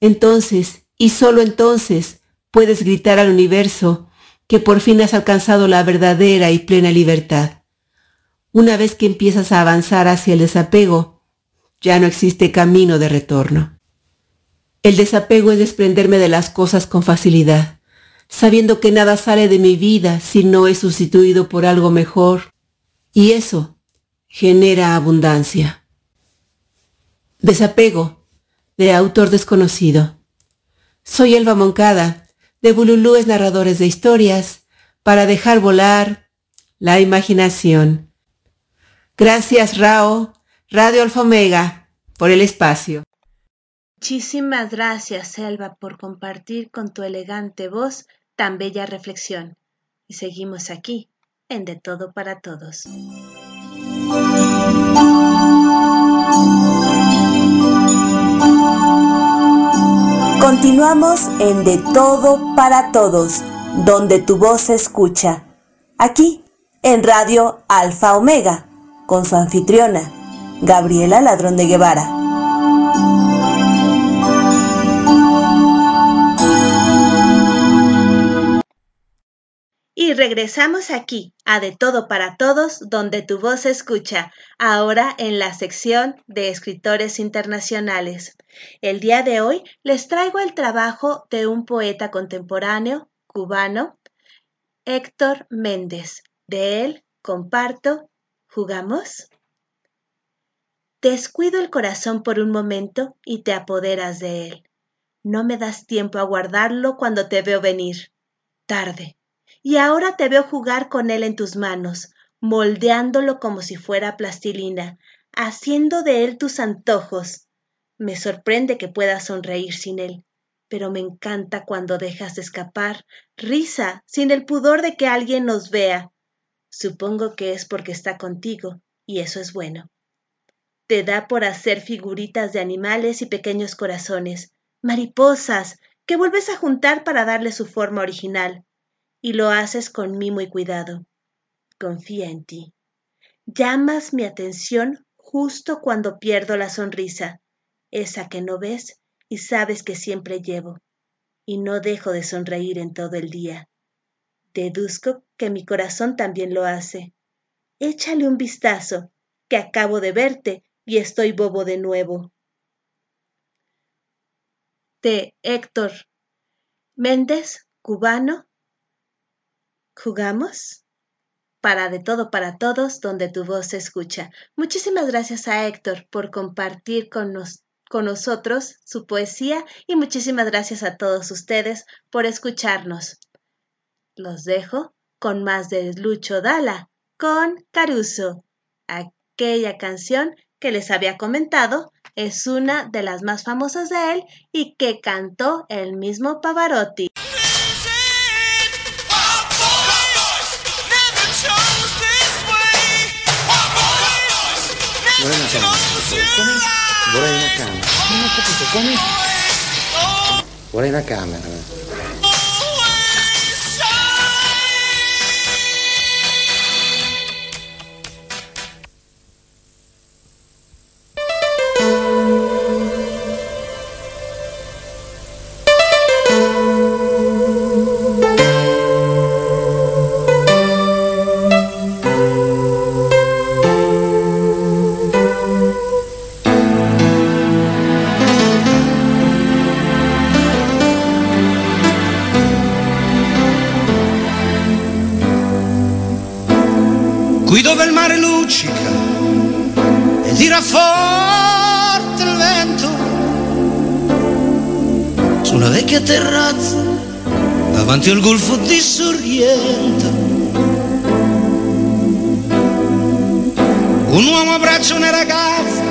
entonces, y solo entonces, puedes gritar al universo que por fin has alcanzado la verdadera y plena libertad. Una vez que empiezas a avanzar hacia el desapego, ya no existe camino de retorno. El desapego es desprenderme de las cosas con facilidad, sabiendo que nada sale de mi vida si no es sustituido por algo mejor, y eso genera abundancia. Desapego, de autor desconocido. Soy Elba Moncada, de Bululúes Narradores de Historias, para dejar volar la imaginación. Gracias, Rao, Radio Alfa Omega, por el espacio. Muchísimas gracias, Selva, por compartir con tu elegante voz tan bella reflexión. Y seguimos aquí, en De Todo para Todos. Continuamos en De Todo para Todos, donde tu voz se escucha. Aquí, en Radio Alfa Omega, con su anfitriona, Gabriela Ladrón de Guevara. Y regresamos aquí a De Todo para Todos, donde tu voz se escucha, ahora en la sección de escritores internacionales. El día de hoy les traigo el trabajo de un poeta contemporáneo cubano, Héctor Méndez. De él comparto, ¿jugamos? Descuido el corazón por un momento y te apoderas de él. No me das tiempo a guardarlo cuando te veo venir. Tarde y ahora te veo jugar con él en tus manos, moldeándolo como si fuera plastilina, haciendo de él tus antojos. Me sorprende que puedas sonreír sin él, pero me encanta cuando dejas de escapar risa sin el pudor de que alguien nos vea. Supongo que es porque está contigo, y eso es bueno. Te da por hacer figuritas de animales y pequeños corazones, mariposas, que vuelves a juntar para darle su forma original y lo haces con mimo y cuidado. Confía en ti. Llamas mi atención justo cuando pierdo la sonrisa, esa que no ves y sabes que siempre llevo, y no dejo de sonreír en todo el día. Deduzco que mi corazón también lo hace. Échale un vistazo, que acabo de verte y estoy bobo de nuevo. De Héctor Méndez, cubano, ¿Jugamos? Para de todo para todos, donde tu voz se escucha. Muchísimas gracias a Héctor por compartir con, con nosotros su poesía y muchísimas gracias a todos ustedes por escucharnos. Los dejo con más de Lucho Dala, con Caruso. Aquella canción que les había comentado es una de las más famosas de él y que cantó el mismo Pavarotti. Davanti al golfo di Sorrento. Un uomo abbraccia una ragazza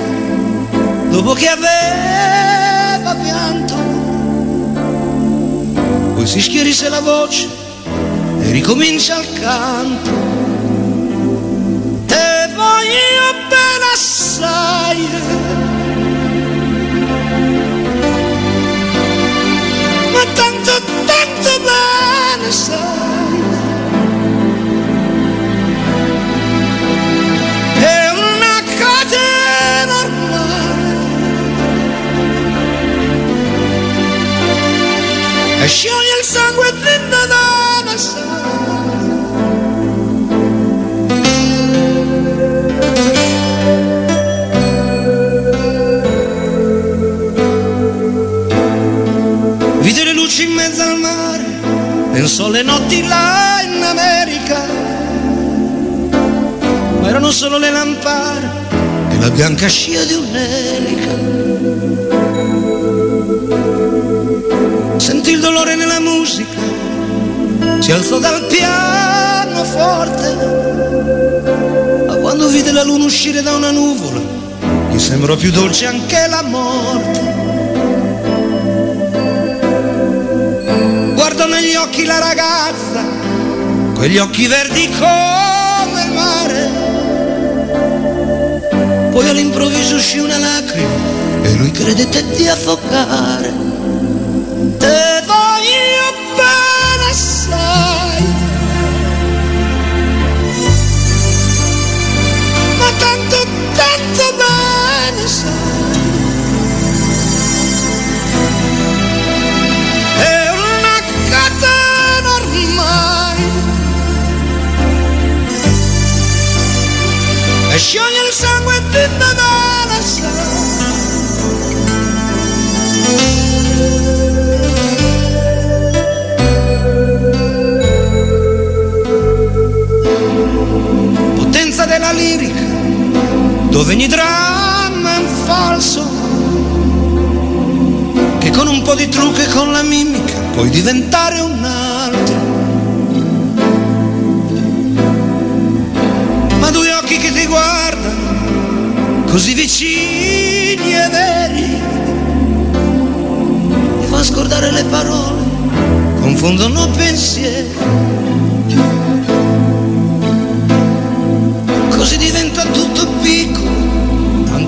dopo che aveva pianto, poi si schierisse la voce e ricomincia il canto. Io bene assai scia di un'elica. Sentì il dolore nella musica, si alzò dal piano forte, ma quando vide la luna uscire da una nuvola, gli sembrò più dolce anche la morte. Guardò negli occhi la ragazza, quegli occhi verdi come il mare. Poi all'improvviso uscì una lacrima e lui credette di affogare. Dove ogni dramma è un falso, che con un po' di trucco e con la mimica puoi diventare un altro. Ma due occhi che ti guardano, così vicini e veri, ti fa scordare le parole, confondono pensieri.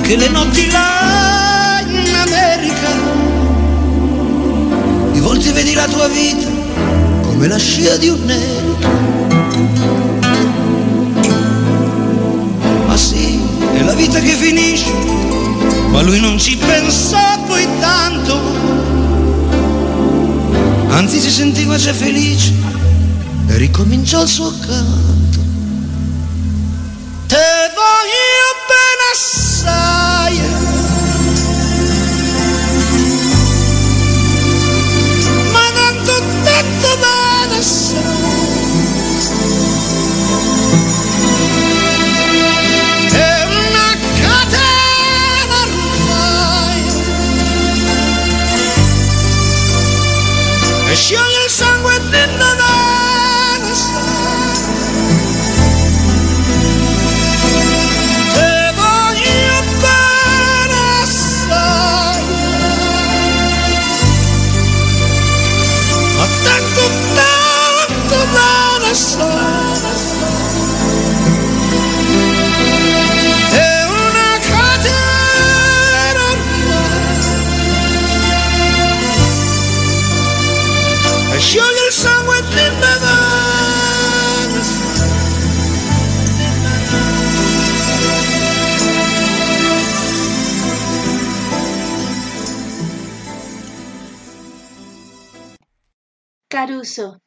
Anche le notti là in America. Di volte vedi la tua vita come la scia di un'elica. Ma sì, è la vita che finisce, ma lui non ci pensò poi tanto. Anzi si sentiva già felice e ricominciò il suo canto.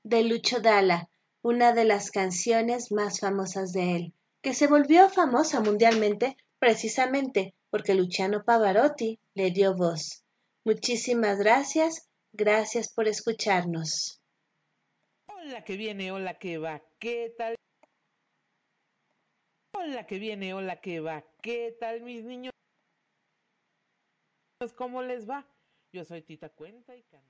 De Lucho Dalla, una de las canciones más famosas de él, que se volvió famosa mundialmente precisamente porque Luciano Pavarotti le dio voz. Muchísimas gracias, gracias por escucharnos. Hola que viene, hola que va, ¿qué tal? Hola que viene, hola que va, ¿qué tal mis niños? ¿Cómo les va? Yo soy Tita Cuenta y Canta.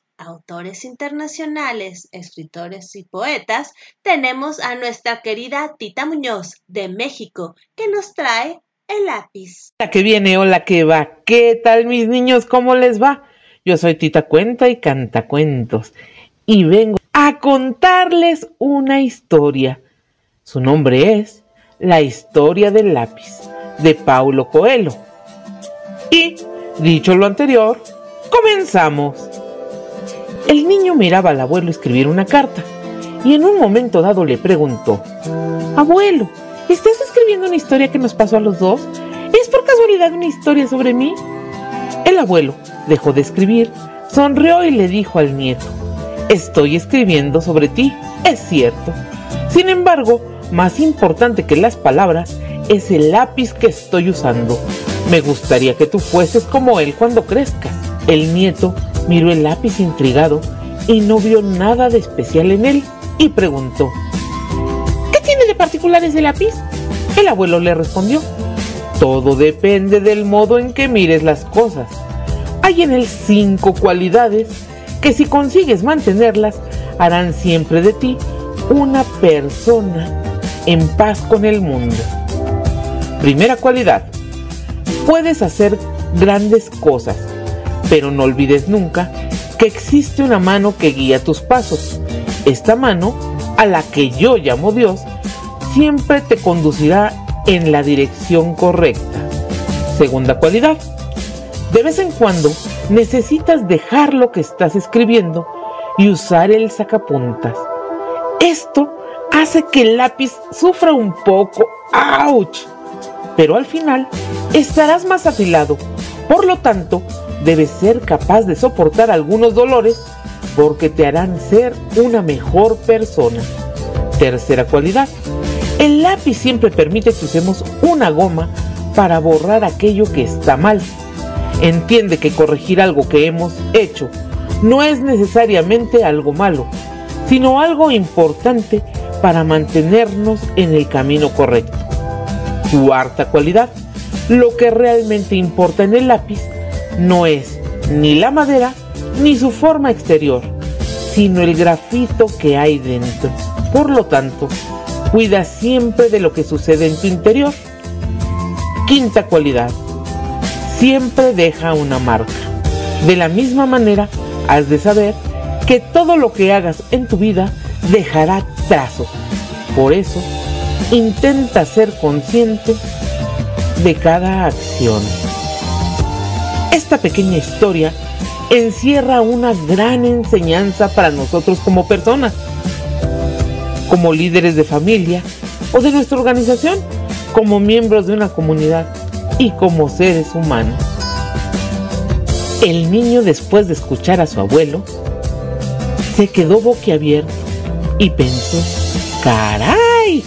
autores internacionales, escritores y poetas, tenemos a nuestra querida Tita Muñoz de México, que nos trae el lápiz. Hola que viene, hola que va, ¿qué tal mis niños? ¿Cómo les va? Yo soy Tita Cuenta y Canta Cuentos y vengo a contarles una historia. Su nombre es La historia del lápiz de Paulo Coelho. Y, dicho lo anterior, comenzamos. El niño miraba al abuelo escribir una carta y en un momento dado le preguntó, Abuelo, ¿Estás escribiendo una historia que nos pasó a los dos? ¿Es por casualidad una historia sobre mí? El abuelo dejó de escribir, sonrió y le dijo al nieto, Estoy escribiendo sobre ti, es cierto. Sin embargo, más importante que las palabras es el lápiz que estoy usando. Me gustaría que tú fueses como él cuando crezcas. El nieto miró el lápiz intrigado y no vio nada de especial en él y preguntó, ¿Qué tiene de particular ese lápiz? El abuelo le respondió, todo depende del modo en que mires las cosas. Hay en él cinco cualidades que si consigues mantenerlas harán siempre de ti una persona en paz con el mundo. Primera cualidad, puedes hacer grandes cosas, pero no olvides nunca que existe una mano que guía tus pasos. Esta mano, a la que yo llamo Dios, siempre te conducirá en la dirección correcta. Segunda cualidad, de vez en cuando necesitas dejar lo que estás escribiendo y usar el sacapuntas. Esto hace que el lápiz sufra un poco. ¡Auch! Pero al final estarás más afilado. Por lo tanto, debes ser capaz de soportar algunos dolores porque te harán ser una mejor persona. Tercera cualidad. El lápiz siempre permite que usemos una goma para borrar aquello que está mal entiende que corregir algo que hemos hecho no es necesariamente algo malo, sino algo importante para mantenernos en el camino correcto. Cuarta cualidad, lo que realmente importa en el lápiz no es ni la madera ni su forma exterior, sino el grafito que hay dentro. Por lo tanto, cuida siempre de lo que sucede en tu interior. Quinta cualidad, siempre deja una marca. De la misma manera, has de saber que todo lo que hagas en tu vida dejará trazos. Por eso, intenta ser consciente de cada acción. Esta pequeña historia encierra una gran enseñanza para nosotros como personas, como líderes de familia o de nuestra organización, como miembros de una comunidad y como seres humanos. El niño después de escuchar a su abuelo, se quedó boquiabierto y pensó, caray,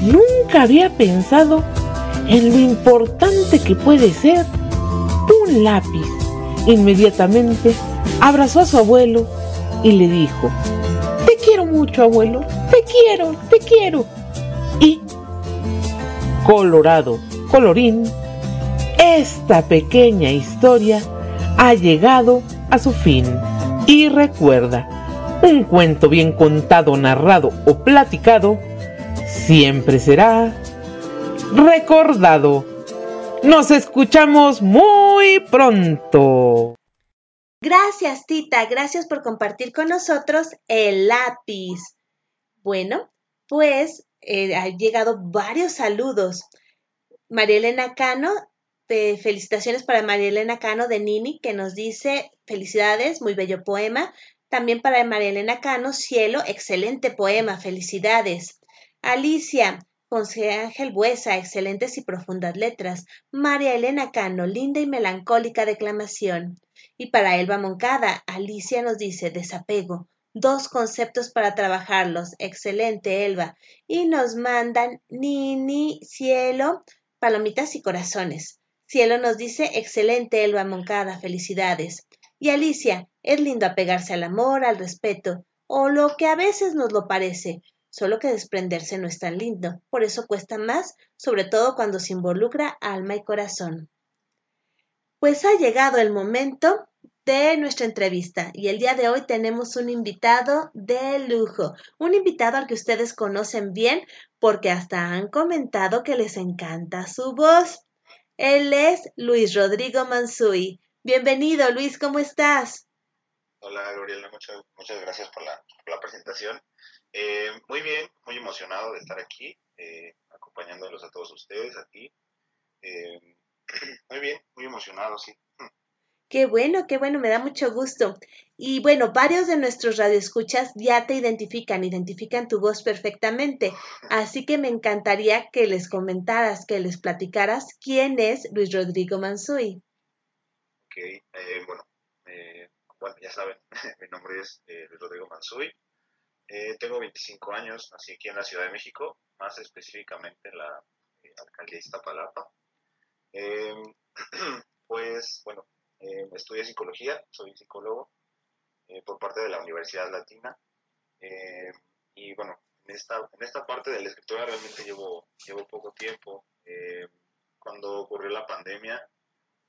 nunca había pensado en lo importante que puede ser lápiz. Inmediatamente abrazó a su abuelo y le dijo, te quiero mucho abuelo, te quiero, te quiero. Y, colorado, colorín, esta pequeña historia ha llegado a su fin. Y recuerda, un cuento bien contado, narrado o platicado siempre será recordado. Nos escuchamos muy pronto. Gracias, Tita. Gracias por compartir con nosotros el lápiz. Bueno, pues eh, han llegado varios saludos. María Elena Cano felicitaciones para María Elena Cano de Nini, que nos dice felicidades, muy bello poema. También para María Elena Cano, Cielo, excelente poema, felicidades. Alicia, José Ángel Buesa, excelentes y profundas letras. María Elena Cano, linda y melancólica declamación. Y para Elba Moncada, Alicia nos dice desapego, dos conceptos para trabajarlos. Excelente, Elba. Y nos mandan Nini, cielo, palomitas y corazones. Cielo nos dice, excelente Elba Moncada, felicidades. Y Alicia, es lindo apegarse al amor, al respeto, o lo que a veces nos lo parece, solo que desprenderse no es tan lindo, por eso cuesta más, sobre todo cuando se involucra alma y corazón. Pues ha llegado el momento de nuestra entrevista y el día de hoy tenemos un invitado de lujo, un invitado al que ustedes conocen bien porque hasta han comentado que les encanta su voz. Él es Luis Rodrigo Mansui. Bienvenido, Luis, ¿cómo estás? Hola, Gabriela, muchas, muchas gracias por la, presentación. Eh, muy bien, muy emocionado de estar aquí, eh, acompañándolos a todos ustedes aquí. Eh, muy bien, muy emocionado, sí. Qué bueno, qué bueno, me da mucho gusto. Y bueno, varios de nuestros radioescuchas ya te identifican, identifican tu voz perfectamente. Así que me encantaría que les comentaras, que les platicaras quién es Luis Rodrigo Mansui. Ok, eh, bueno, eh, bueno, ya saben, mi nombre es Luis Rodrigo Mansui. tengo 25 años, nací aquí en la Ciudad de México, más específicamente en la alcaldía de Iztapalapa. pues, bueno, eh, estudié psicología, soy psicólogo eh, por parte de la Universidad Latina. Eh, y bueno, en esta, en esta parte de la escritura realmente llevo, llevo poco tiempo. Eh, cuando ocurrió la pandemia,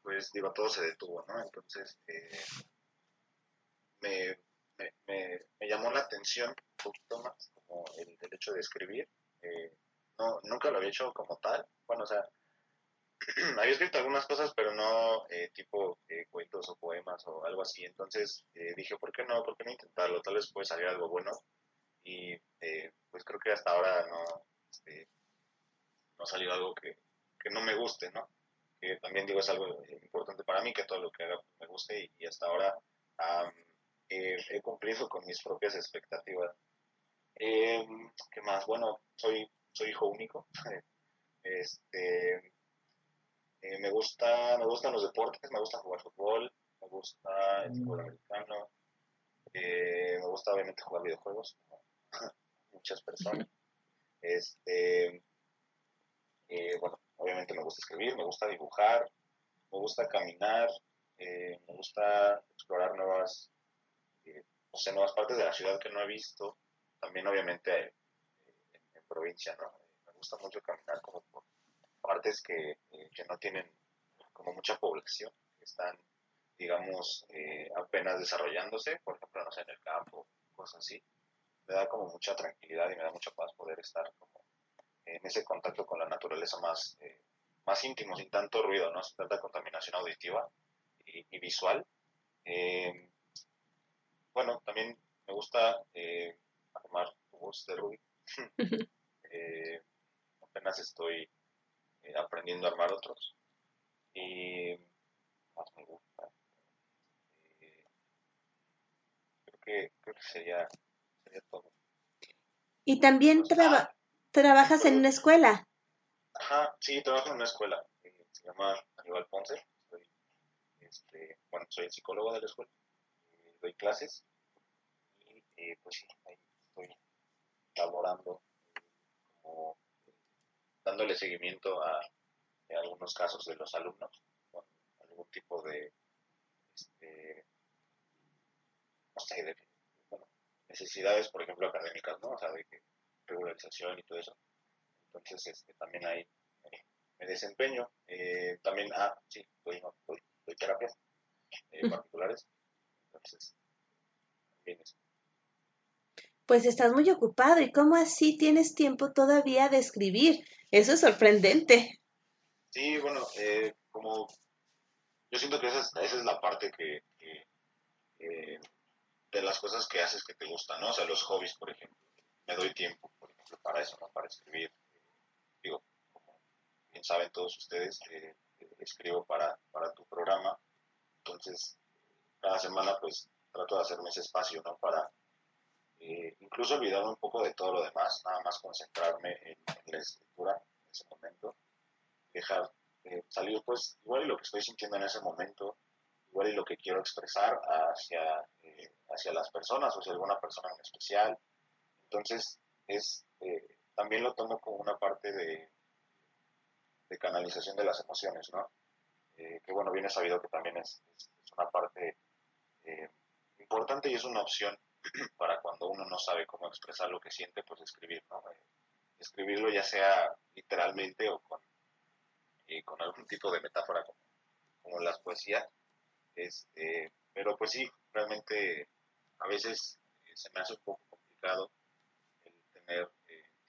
pues digo, todo se detuvo, ¿no? Entonces, me, me, me, llamó la atención un poquito más como el, el hecho de escribir. no, nunca lo había hecho como tal. Bueno, o sea, había escrito algunas cosas, pero no eh, tipo eh, cuentos o poemas o algo así. Entonces eh, dije, ¿por qué no? ¿Por qué no intentarlo? Tal vez puede salir algo bueno. Y pues creo que hasta ahora no, este, no ha salido algo que, que, no me guste, ¿no? Que también digo es algo importante para mí, que todo lo que haga me guste y, hasta ahora he cumplido con mis propias expectativas. ¿Qué más? Bueno, soy, soy hijo único. este eh, me gusta, me gustan los deportes, me gusta jugar fútbol, me gusta el fútbol americano, eh, me gusta obviamente jugar videojuegos, muchas personas. Este, eh, bueno, obviamente me gusta escribir, me gusta dibujar, me gusta caminar, me gusta explorar nuevas, no sé, nuevas partes de la ciudad que no he visto. También obviamente en, en provincia, ¿no? Me gusta mucho caminar como por partes que, eh, que no tienen como mucha población, que están, digamos, eh, apenas desarrollándose, por ejemplo, no sé, en el campo, cosas así. Me da como mucha tranquilidad y me da mucha paz poder estar como en ese contacto con la naturaleza más, eh, más íntimo, sin tanto ruido, ¿no? sin tanta contaminación auditiva y, visual. Bueno, también me gusta eh, armar voz de Ruby. apenas estoy eh, aprendiendo a armar otros. Y más me gusta. Eh, creo, que, creo que sería, sería todo. ¿Y también trabajas en una escuela? Ajá, sí, trabajo en una escuela. Eh, se llama Aníbal Ponce. Soy, este, bueno, soy el psicólogo de la escuela. Doy clases. Y pues sí, ahí estoy laborando como dándole seguimiento a, algunos casos de los alumnos con algún tipo de, este, no sé, de, necesidades, por ejemplo, académicas, ¿no? O sea, de regularización y todo eso. Entonces, este, también ahí me desempeño. Eh, también, ah, sí, doy, doy, terapias eh, particulares. Entonces, también pues estás muy ocupado y cómo así tienes tiempo todavía de escribir. Eso es sorprendente. Sí, bueno, eh, como yo siento que esa es, esa es la parte que, eh, de las cosas que haces que te gustan, ¿no? O sea, los hobbies, por ejemplo. Me doy tiempo, por ejemplo, para eso, ¿no? Para escribir. digo, como bien saben todos ustedes, eh, escribo para, para tu programa. Entonces, cada semana, pues, trato de hacerme ese espacio, ¿no? Para eh, incluso olvidarme un poco de todo lo demás, nada más concentrarme en, la escritura en ese momento, dejar eh, salir pues igual y lo que estoy sintiendo en ese momento, igual y lo que quiero expresar hacia, eh, hacia las personas o hacia alguna persona en especial. Entonces, es, también lo tomo como una parte de, de canalización de las emociones, ¿no? que bueno, viene sabido que también es, es una parte importante y es una opción para cuando uno no sabe cómo expresar lo que siente, pues escribir, ¿no? Eh, escribirlo ya sea literalmente o con, eh, con algún tipo de metáfora como, como las poesías. Este, pero pues sí, realmente a veces eh, se me hace un poco complicado el tener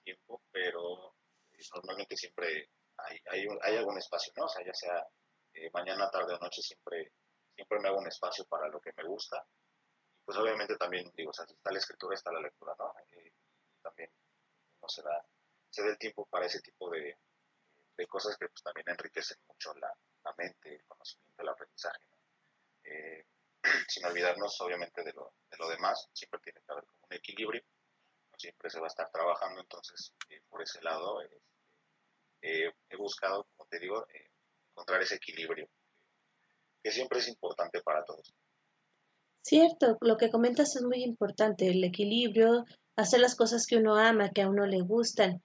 tiempo, pero normalmente siempre hay, hay, hay, algún espacio, ¿no? O sea, ya sea mañana, tarde o noche, siempre, siempre me hago un espacio para lo que me gusta pues obviamente también, digo, está la escritura, está la lectura, ¿no? Y, también no se da, se da el tiempo para ese tipo de, de cosas que pues también enriquecen mucho la, la, mente, el conocimiento, el aprendizaje, ¿no? eh, sin olvidarnos obviamente de lo, de lo demás, siempre tiene que haber un equilibrio, siempre se va a estar trabajando, entonces eh, por ese lado este, eh, he buscado, como te digo, encontrar ese equilibrio, que siempre es importante para todos. Cierto, lo que comentas es muy importante, el equilibrio, hacer las cosas que uno ama, que a uno le gustan.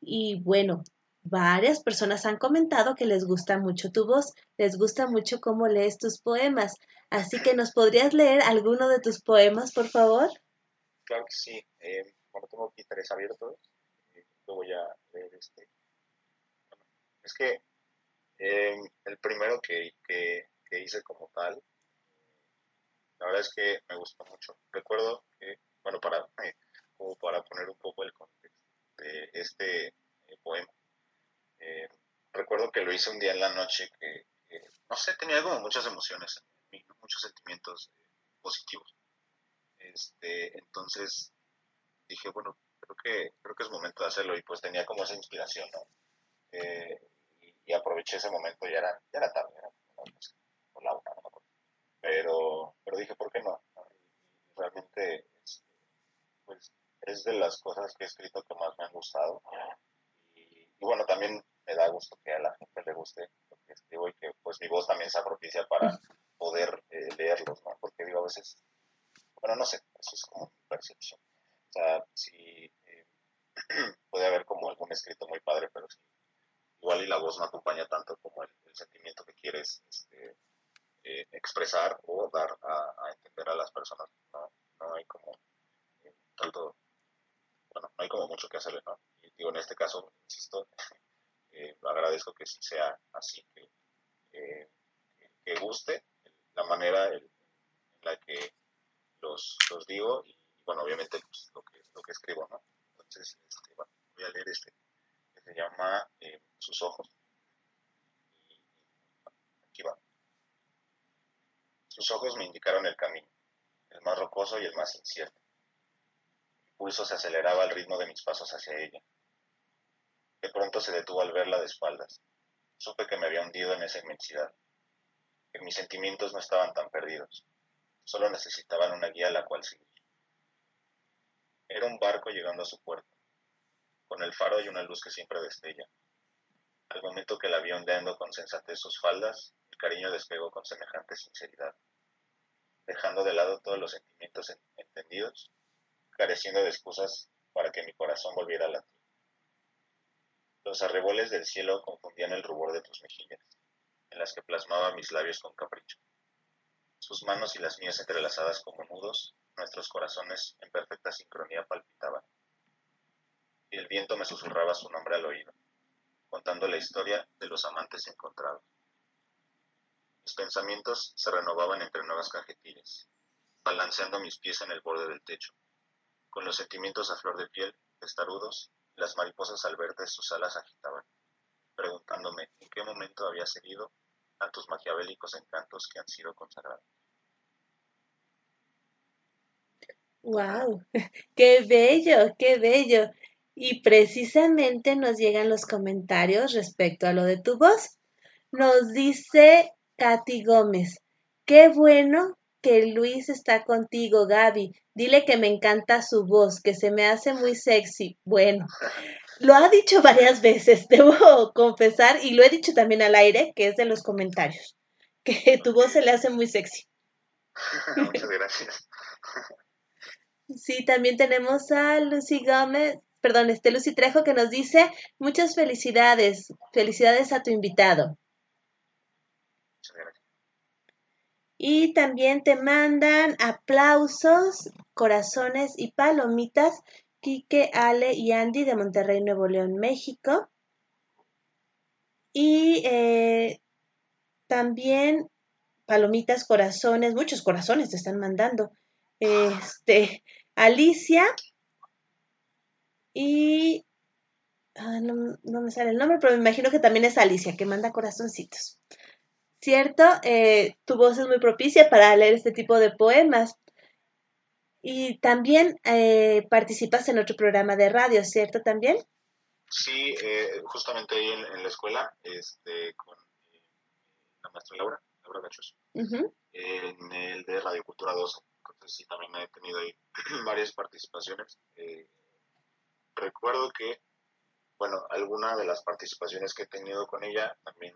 Y bueno, varias personas han comentado que les gusta mucho tu voz, les gusta mucho cómo lees tus poemas. Así que nos podrías leer alguno de tus poemas, por favor. Claro que sí. Eh, bueno, tengo aquí tres abiertos. Eh, lo voy a leer este. es que eh, el primero que, que, que hice como tal la verdad es que me gustó mucho. Recuerdo que, bueno, para, como para poner un poco el contexto de este eh, poema, eh, recuerdo que lo hice un día en la noche que, no sé, tenía como muchas emociones muchos sentimientos eh, positivos. Este, entonces dije, bueno, creo que, creo que es momento de hacerlo y pues tenía como esa inspiración, ¿no? y, aproveché ese momento, ya era, ya era tarde, era la una, no pero, pero dije, ¿por qué no? realmente pues, es de las cosas que he escrito que más me han gustado. Y, bueno, también me da gusto que a la gente le guste lo que escribo y que pues mi voz también sea propicia para poder eh, leerlos, ¿no? Porque digo, a veces, bueno, no sé, eso es como mi percepción. O sea, sí eh, puede haber como algún escrito muy padre, pero sí, igual y la voz no acompaña tanto como el, el sentimiento que quieres este, eh, expresar o dar a, entender a las personas. No, no hay como eh, tanto, bueno, no hay como mucho que hacerle, ¿no? Y digo, en este caso, insisto, eh, agradezco que sí sea así, que, que guste la manera en la que los, los digo y, bueno, obviamente pues, lo, que, lo que escribo, ¿no? Entonces, este, bueno, voy a leer este, que se llama Sus ojos. aquí va. Sus ojos me indicaron el camino, el más rocoso y el más incierto. Mi pulso se aceleraba al ritmo de mis pasos hacia ella. De pronto se detuvo al verla de espaldas. Supe que me había hundido en esa inmensidad, que mis sentimientos no estaban tan perdidos, solo necesitaban una guía a la cual seguir. Era un barco llegando a su puerto, con el faro y una luz que siempre destella. Al momento que la vi ondeando con sensatez sus faldas, cariño despegó con semejante sinceridad dejando de lado todos los sentimientos entendidos, careciendo de excusas para que mi corazón volviera a latir. Los arreboles del cielo confundían el rubor de tus mejillas, en las que plasmaba mis labios con capricho. Sus manos y las mías entrelazadas como nudos, nuestros corazones en perfecta sincronía palpitaban. Y el viento me susurraba su nombre al oído, contando la historia de los amantes encontrados. Mis pensamientos se renovaban entre nuevas cajetillas, balanceando mis pies en el borde del techo, con los sentimientos a flor de piel, testarudos, las mariposas al verte sus alas agitaban, preguntándome en qué momento había seguido tantos maquiavélicos encantos que han sido consagrados. ¡Wow! ¡Qué bello! ¡Qué bello! Y precisamente nos llegan los comentarios respecto a lo de tu voz. Nos dice Katy Gómez. Qué bueno que Luis está contigo, Gaby. Dile que me encanta su voz, que se me hace muy sexy. Bueno, lo ha dicho varias veces, debo confesar, y lo he dicho también al aire, que es de los comentarios, que tu voz se le hace muy sexy. Muchas gracias. Sí, también tenemos a Lucy Gómez, perdón, este Lucy Trejo que nos dice muchas felicidades, felicidades a tu invitado. Y también te mandan aplausos, corazones y palomitas. Quique, Ale y Andy de Monterrey, Nuevo León, México. Y eh, también palomitas, corazones, muchos corazones te están mandando. Este, Alicia y ah, no, no, me sale el nombre, pero me imagino que también es Alicia que manda corazoncitos. ¿Cierto? Eh, tu voz es muy propicia para leer este tipo de poemas. Y también eh, participas en otro programa de radio, ¿cierto? También. Sí, eh, justamente ahí en, la escuela, este, con la maestra Laura, Laura Gachos, en el de Radio Cultura 12. Entonces sí, también he tenido ahí varias participaciones. Eh, recuerdo que, bueno, alguna de las participaciones que he tenido con ella también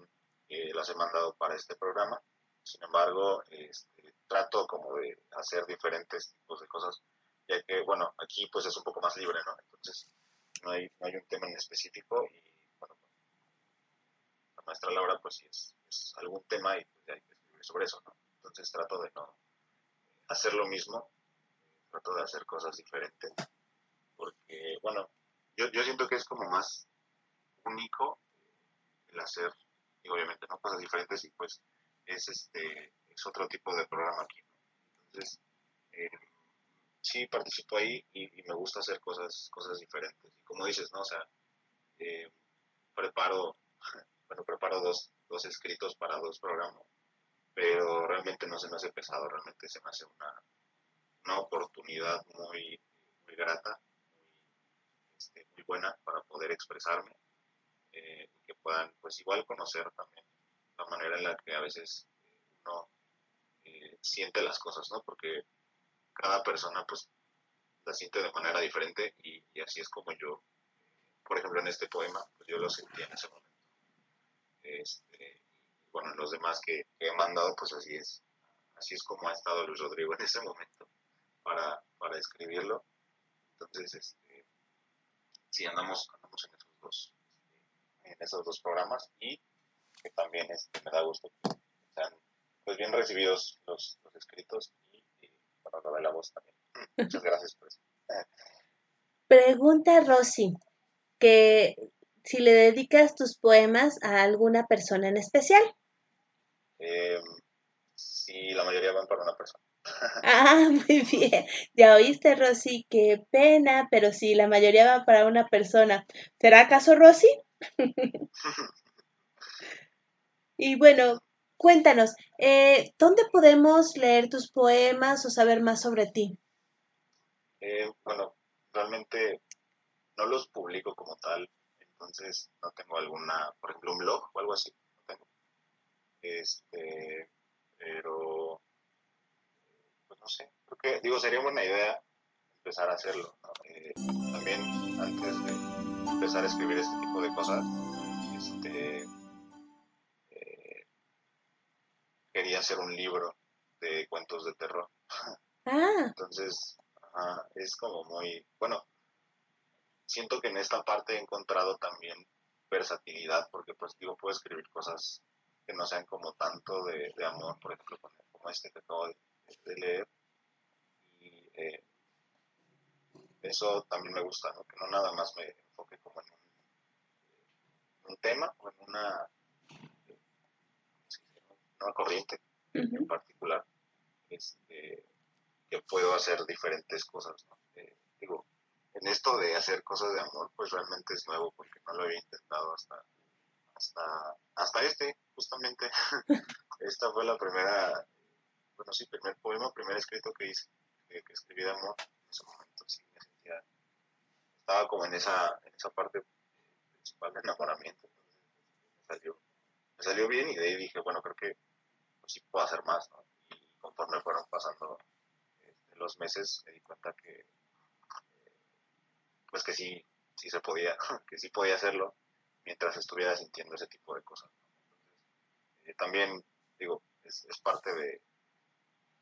eh, las he mandado para este programa. Sin embargo, este, trato como de hacer diferentes tipos de cosas, ya que, bueno, aquí pues es un poco más libre, ¿no? Entonces, no hay, no hay un tema en específico y, bueno, la maestra Laura pues sí es, algún tema y pues, hay que escribir sobre eso, ¿no? Entonces trato de no hacer lo mismo, trato de hacer cosas diferentes, porque, bueno, yo, yo siento que es como más único el hacer, y obviamente, ¿no? Cosas diferentes y pues es este es otro tipo de programa aquí. Entonces, eh, sí participo ahí y, me gusta hacer cosas, cosas diferentes. Y como dices, ¿no? O sea, eh, preparo, bueno, preparo dos, dos escritos para dos programas, pero realmente no se me hace pesado, realmente se me hace una, una oportunidad muy, muy grata, muy, este, muy buena para poder expresarme eh, que puedan, pues igual conocer también la manera en la que a veces uno eh, siente las cosas, ¿no? Porque cada persona pues la siente de manera diferente y, así es como yo, por ejemplo en este poema, pues yo lo sentí en ese momento. Este, bueno, los demás que, he mandado, pues así es, así es como ha estado Luis Rodrigo en ese momento para, para escribirlo. Entonces, este, sí, andamos, andamos en esos dos, en esos dos programas y que también este, me da gusto que sean pues bien recibidos los, los escritos para la voz también. Muchas gracias por eso. Pregunta Rosy, que si le dedicas tus poemas a alguna persona en especial. Eh, sí, la mayoría van para una persona. ah, muy bien. Ya oíste, Rosy, qué pena, pero sí, la mayoría van para una persona. ¿Será acaso Rosy? Y bueno, Cuéntanos, eh, ¿dónde podemos leer tus poemas o saber más sobre ti? Eh, bueno, realmente no los publico como tal, entonces no tengo alguna, por ejemplo, un blog o algo así, no tengo. Este, pero, pues no sé, creo que, digo, sería buena idea empezar a hacerlo. Eh, también antes de empezar a escribir este tipo de cosas, este, quería hacer un libro de cuentos de terror. Ah. Entonces, es como muy, bueno, siento que en esta parte he encontrado también versatilidad, porque pues digo, puedo escribir cosas que no sean como tanto de, amor, por ejemplo, como este que acabo de, leer. Y eh, eso también me gusta, ¿no? que no nada más me enfoque como en un tema o en una una corriente en particular, este, que puedo hacer diferentes cosas. Eh, digo, en esto de hacer cosas de amor, pues realmente es nuevo porque no lo había intentado hasta, hasta, hasta este, justamente. Esta fue la primera, bueno, sí, primer poema, primer escrito que hice, que, escribí de amor. En ese momento sí me sentía, estaba como en esa, en esa parte principal de enamoramiento. Me salió, me salió bien y de ahí dije, bueno, creo que pues sí puedo hacer más, ¿no? Y conforme fueron pasando este, los meses, me di cuenta que, eh, pues que sí, sí se podía, que sí podía hacerlo mientras estuviera sintiendo ese tipo de cosas. Entonces, eh, también, digo, es, parte de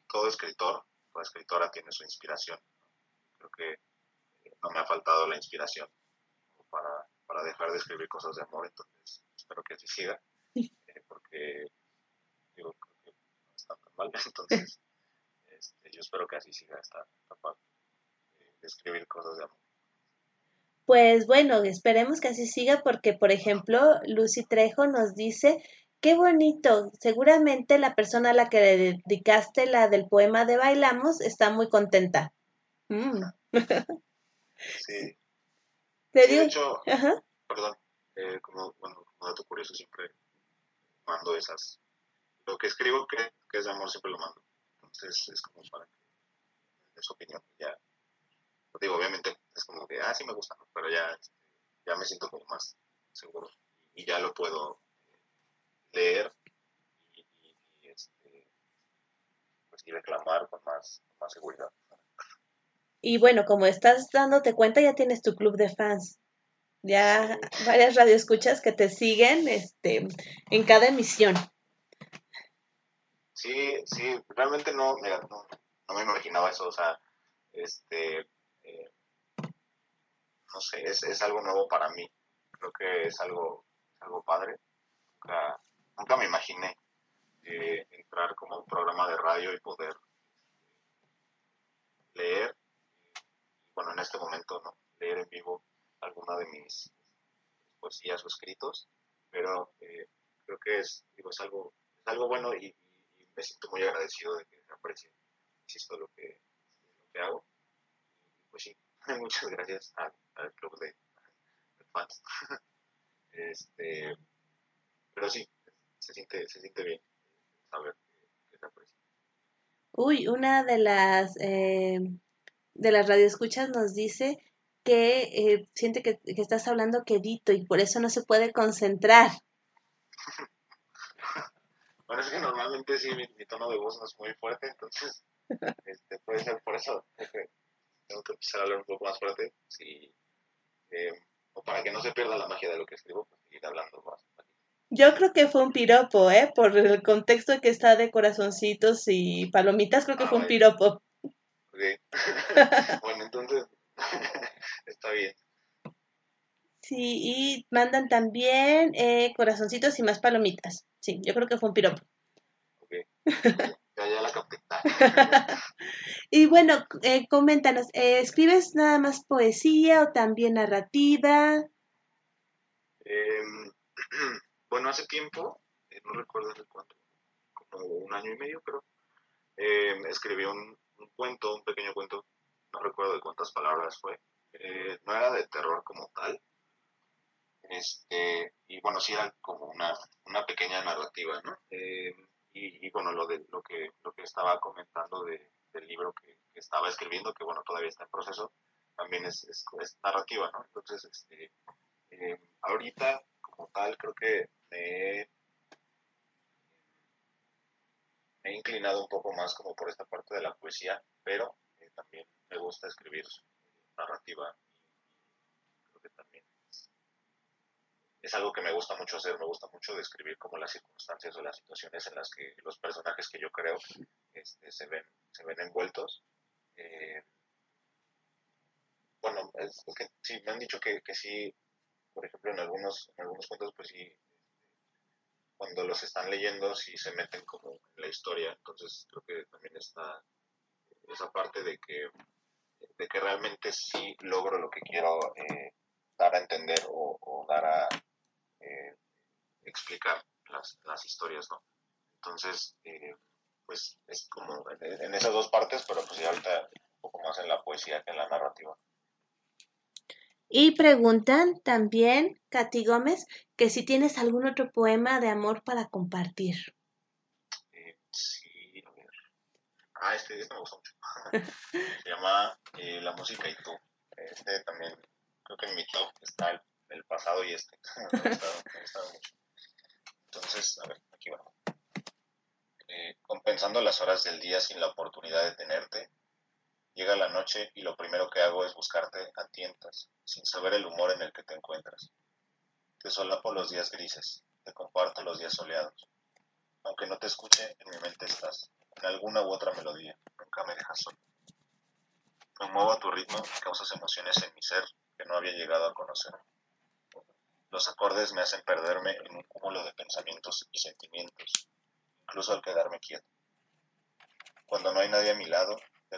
todo escritor, toda escritora tiene su inspiración. Creo que eh, no me ha faltado la inspiración para, para dejar de escribir cosas de amor, entonces espero que así siga, porque digo, Entonces, este, yo espero que así siga esta etapa de escribir cosas de amor. Pues bueno, esperemos que así siga porque, por ejemplo, Lucy Trejo nos dice, qué bonito, seguramente la persona a la que le dedicaste la del poema de Bailamos está muy contenta. Mm. Sí. de hecho, perdón, eh, como, bueno, como dato curioso siempre mando esas lo que escribo que, que es de amor siempre lo mando. Entonces es como para que de su opinión. Ya, digo, obviamente es como que, ah, sí me gusta, pero ya, este, ya me siento como más seguro y ya lo puedo leer y, y, pues, y reclamar con más, con más seguridad. Y bueno, como estás dándote cuenta, ya tienes tu club de fans. Ya varias radioescuchas que te siguen este, en cada emisión. Sí, sí, realmente no, mira, no, no me imaginaba eso, o sea, este, eh, no sé, es, es algo nuevo para mí. Creo que es algo, algo padre. Nunca, nunca me imaginé eh, entrar como a un programa de radio y poder este, leer, bueno, en este momento no, leer en vivo alguna de mis poesías o escritos, pero eh, creo que es, digo, es algo, es algo bueno y, me siento muy agradecido de que aprecie, insisto, lo que, lo que hago. Pues sí, muchas gracias al, al club de, de fans. este, pero sí, se siente, se siente bien saber que, que se aprecia. Uy, una de las eh, de las radioescuchas nos dice que eh, siente que, que estás hablando quedito y por eso no se puede concentrar. Bueno, es que normalmente sí, mi, mi tono de voz no es muy fuerte, entonces este, puede ser por eso tengo que empezar a hablar un poco más fuerte. Sí, eh, o para que no se pierda la magia de lo que escribo, pues seguir hablando más. Yo creo que fue un piropo, ¿eh? Por el contexto que está de corazoncitos y palomitas, creo que fue un piropo. Ok. bueno, entonces está bien. Sí, y mandan también eh, corazoncitos y más palomitas. Sí, yo creo que fue un piropo. Ok. Ya, ya la capté. Y bueno, eh, coméntanos, eh, ¿escribes nada más poesía o también narrativa? Em, bueno, hace tiempo, eh, no recuerdo hace cuánto, como un año y medio creo, em, escribí un, un cuento, un pequeño cuento, no recuerdo de cuántas palabras fue. Eh, no era de terror como tal, este, y bueno, sí era como una, una pequeña narrativa, ¿no? Eh, y, bueno, lo de lo que, lo que estaba comentando de, del libro que, estaba escribiendo, que bueno, todavía está en proceso, también es, es, es narrativa, ¿no? Entonces, este, eh, ahorita como tal, creo que me he, me he inclinado un poco más como por esta parte de la poesía, pero eh, también me gusta escribir narrativa y creo que también es, es, algo que me gusta mucho hacer, me gusta mucho describir como las circunstancias o las situaciones en las que los personajes que yo creo este, se, ven, se ven envueltos. Eh, bueno, es, es, que sí, me han dicho que, que sí, por ejemplo, en algunos, en algunos cuentos, pues sí, cuando los están leyendo, sí se meten como en la historia, entonces creo que también está esa parte de que de que realmente sí logro lo que quiero eh, dar a entender o, dar a eh, explicar las, las, historias, ¿no? Entonces, eh, pues es como en, en, esas dos partes, pero pues ya ahorita un poco más en la poesía que en la narrativa. Y preguntan también, Katy Gómez, que si tienes algún otro poema de amor para compartir. sí, a ver. Ah, este, este me gusta mucho. Se llama eh, La música y tú. Este también, creo que en mi top está el, el pasado y este. me ha gustado mucho. Entonces, a ver, aquí va. Eh, compensando las horas del día sin la oportunidad de tenerte, llega la noche y lo primero que hago es buscarte a tientas, sin saber el humor en el que te encuentras. Te solapo los días grises, te comparto los días soleados. Aunque no te escuche, en mi mente estás, en alguna u otra melodía, nunca me dejas solo. Me muevo a tu ritmo y causas emociones en mi ser que no había llegado a conocer. Los acordes me hacen perderme en un cúmulo de pensamientos y sentimientos, incluso al quedarme quieto. Cuando no hay nadie a mi lado, te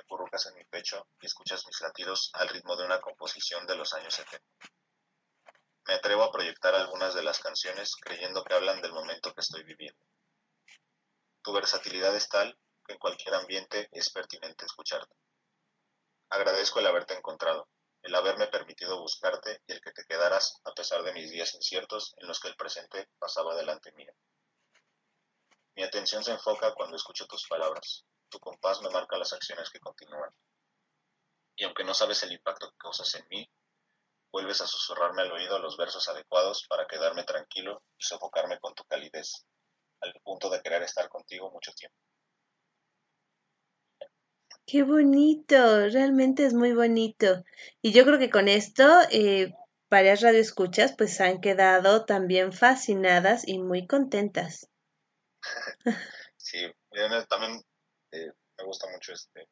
en mi pecho y escuchas mis latidos al ritmo de una composición de los años 70. Me atrevo a proyectar algunas de las canciones creyendo que hablan del momento que estoy viviendo. Tu versatilidad es tal que en cualquier ambiente es pertinente escucharte. Agradezco el haberte encontrado, el haberme permitido buscarte y el que te quedaras a pesar de mis días inciertos en los que el presente pasaba delante mío. Mi atención se enfoca cuando escucho tus palabras. Tu compás me marca las acciones que continúan. Y aunque no sabes el impacto que causas en mí, vuelves a susurrarme al oído los versos adecuados para quedarme tranquilo y sofocarme con tu calidez, al punto de querer estar contigo mucho tiempo. Qué bonito, realmente es muy bonito. Y yo creo que con esto eh, varias radioescuchas pues han quedado también fascinadas y muy contentas. sí, también eh, me gusta mucho este,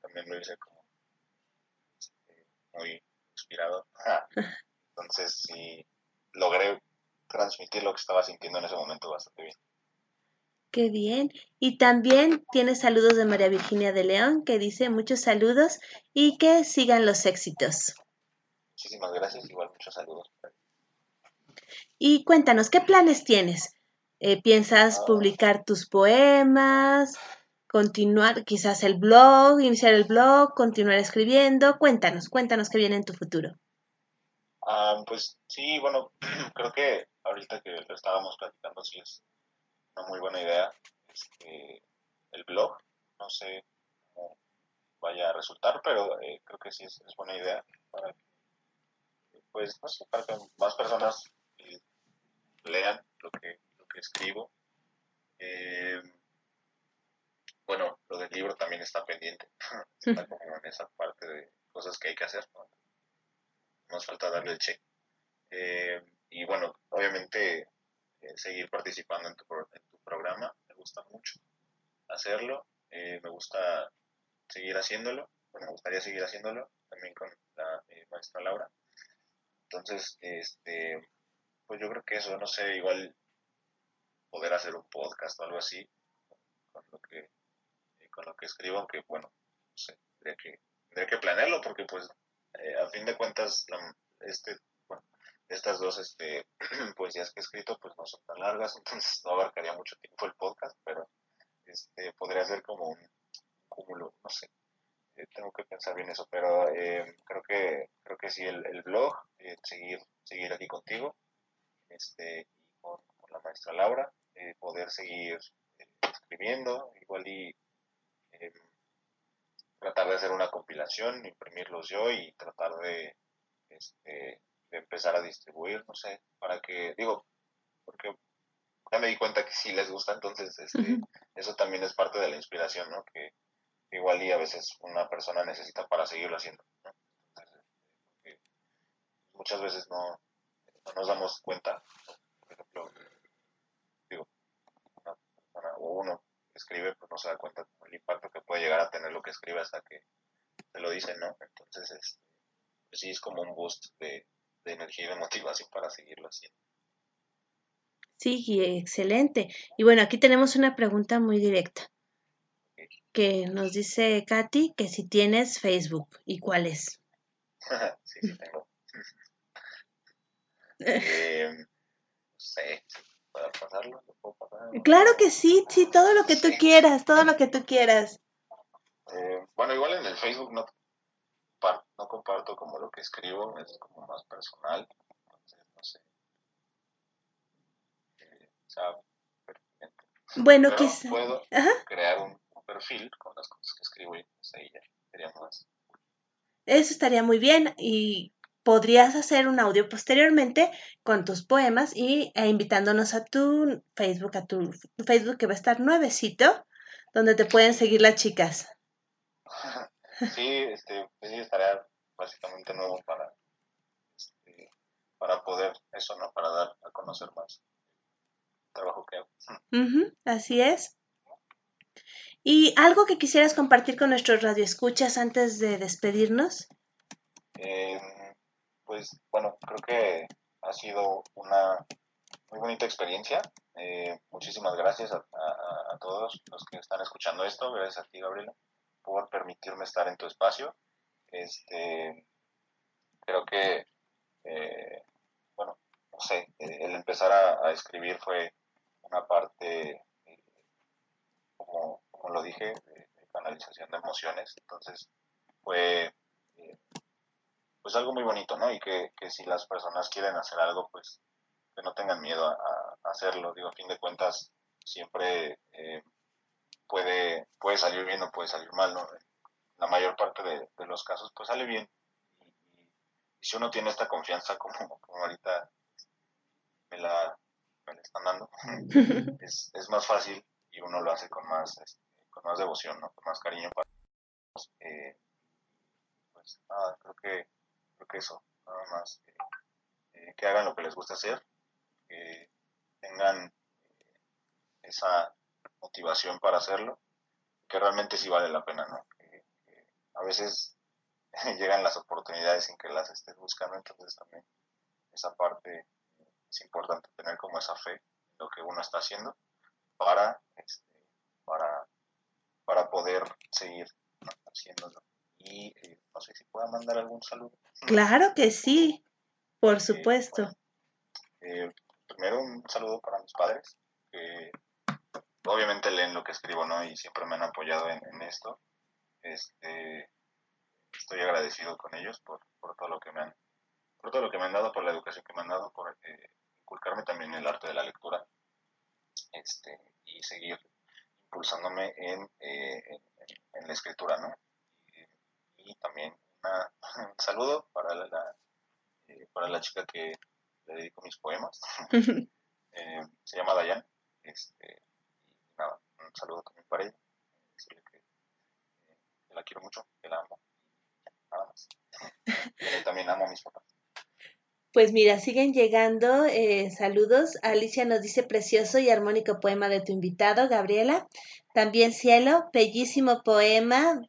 también lo hice como este, muy inspirado. Entonces sí, logré transmitir lo que estaba sintiendo en ese momento bastante bien. Qué bien. Y también tiene saludos de María Virginia de León, que dice muchos saludos y que sigan los éxitos. Muchísimas gracias, igual muchos saludos. Y cuéntanos, ¿qué planes tienes? Eh, ¿Piensas ah. publicar tus poemas? ¿Continuar quizás el blog, iniciar el blog, continuar escribiendo? Cuéntanos, cuéntanos qué viene en tu futuro. Ah, pues sí, bueno, creo que ahorita que lo estábamos platicando, sí es una muy buena idea este, el blog. No sé cómo vaya a resultar, pero eh, creo que sí es, buena idea para pues, no sé, para que más personas eh, lean lo que, lo que escribo. Eh, bueno, lo del libro también está pendiente. está como en esa parte de cosas que hay que hacer. ¿no? Nos falta darle el check. y bueno, obviamente eh, seguir participando en tu, en tu, programa. Me gusta mucho hacerlo. Eh, me gusta seguir haciéndolo. Bueno, me gustaría seguir haciéndolo también con la eh, maestra Laura. Entonces, este, pues yo creo que eso, no sé, igual poder hacer un podcast o algo así con lo que, con lo que escribo, aunque bueno, no sé, tendría que, tendría que planearlo porque pues a fin de cuentas este estas dos este, poesías que he escrito pues no son tan largas, entonces no abarcaría mucho tiempo el podcast, pero este, podría ser como un cúmulo, no sé. Eh, tengo que pensar bien eso, pero eh, creo que creo que sí el, el blog, eh, seguir seguir aquí contigo, este y con, la maestra Laura, poder seguir escribiendo, igual y tratar de hacer una compilación, imprimirlos yo y tratar de este, de empezar a distribuir, no sé, para que, digo, porque ya me di cuenta que sí les gusta, entonces este, eso también es parte de la inspiración, ¿no? Que igual y a veces una persona necesita para seguirlo haciendo, ¿no? Entonces, muchas veces no, no, nos damos cuenta, por ejemplo, digo, una persona o uno escribe, pues no se da cuenta del impacto que puede llegar a tener lo que escribe hasta que te lo dicen, ¿no? Entonces, este, pues sí es como un boost de, de energía y de motivación para seguirlo haciendo. Sí, excelente. Y bueno, aquí tenemos una pregunta muy directa que nos dice Katy que si tienes Facebook y cuál es. sí, sí tengo. eh, no sé, ¿puedo pasarlo? puedo pasar? Claro que sí, sí, todo lo que tú quieras, todo lo que tú quieras. Eh, bueno, igual en el Facebook no no comparto como lo que escribo, es como más personal, entonces no sé. Eh, bueno, que puedo crear un, perfil con las cosas que escribo y pues ahí ya sería más. Eso estaría muy bien y podrías hacer un audio posteriormente con tus poemas y e invitándonos a tu Facebook, a tu Facebook que va a estar nuevecito, donde te pueden seguir las chicas. sí, este, pues sí, estaría básicamente nuevo para, este, para poder eso, ¿no? Para dar a conocer más el trabajo que hago. así es. ¿Y algo que quisieras compartir con nuestros radioescuchas antes de despedirnos? Eh, pues bueno, creo que ha sido una muy bonita experiencia. Eh, muchísimas gracias a, a, todos los que están escuchando esto. Gracias a ti, Gabriela por permitirme estar en tu espacio. Este, creo que, eh, bueno, no sé, el empezar a, escribir fue una parte, eh, como, lo dije, de, canalización de emociones. Entonces, fue eh, pues algo muy bonito, ¿no? Y que, si las personas quieren hacer algo, pues que no tengan miedo a, hacerlo. Digo, a fin de cuentas, siempre puede, puede salir bien o puede salir mal, ¿no? La mayor parte de, los casos pues sale bien. Y, si uno tiene esta confianza como, como ahorita me la, me están dando, es, es, más fácil y uno lo hace con más, este, con más devoción, ¿no? Con más cariño para Eh, pues nada, creo que, que eso, nada más. Eh, que hagan lo que les gusta hacer, que tengan eh, esa motivación para hacerlo, que realmente sí vale la pena, ¿no? Que, a veces llegan las oportunidades sin que las estés buscando, entonces también esa parte es importante tener como esa fe en lo que uno está haciendo para, este, para, para poder seguir haciéndolo. Y eh, no sé si pueda mandar algún saludo. Claro que sí, por supuesto. Eh, primero un saludo para mis padres, que obviamente leen lo que escribo, ¿no? Y siempre me han apoyado en, esto. Este, estoy agradecido con ellos por, por, todo lo que me han por todo lo que me han dado, por la educación que me han dado, por eh, inculcarme también el arte de la lectura este, y seguir impulsándome en, eh, en, la escritura, ¿no? Y, también un saludo para la, eh, para la chica que le dedico mis poemas. se llama Dayan. Este, y nada, un saludo también para ella. Decirle que, que la quiero mucho, que la amo. Nada más. También amo a mis papás. Pues mira, siguen llegando eh, saludos. Alicia nos dice precioso y armónico poema de tu invitado, Gabriela. También Cielo, bellísimo poema.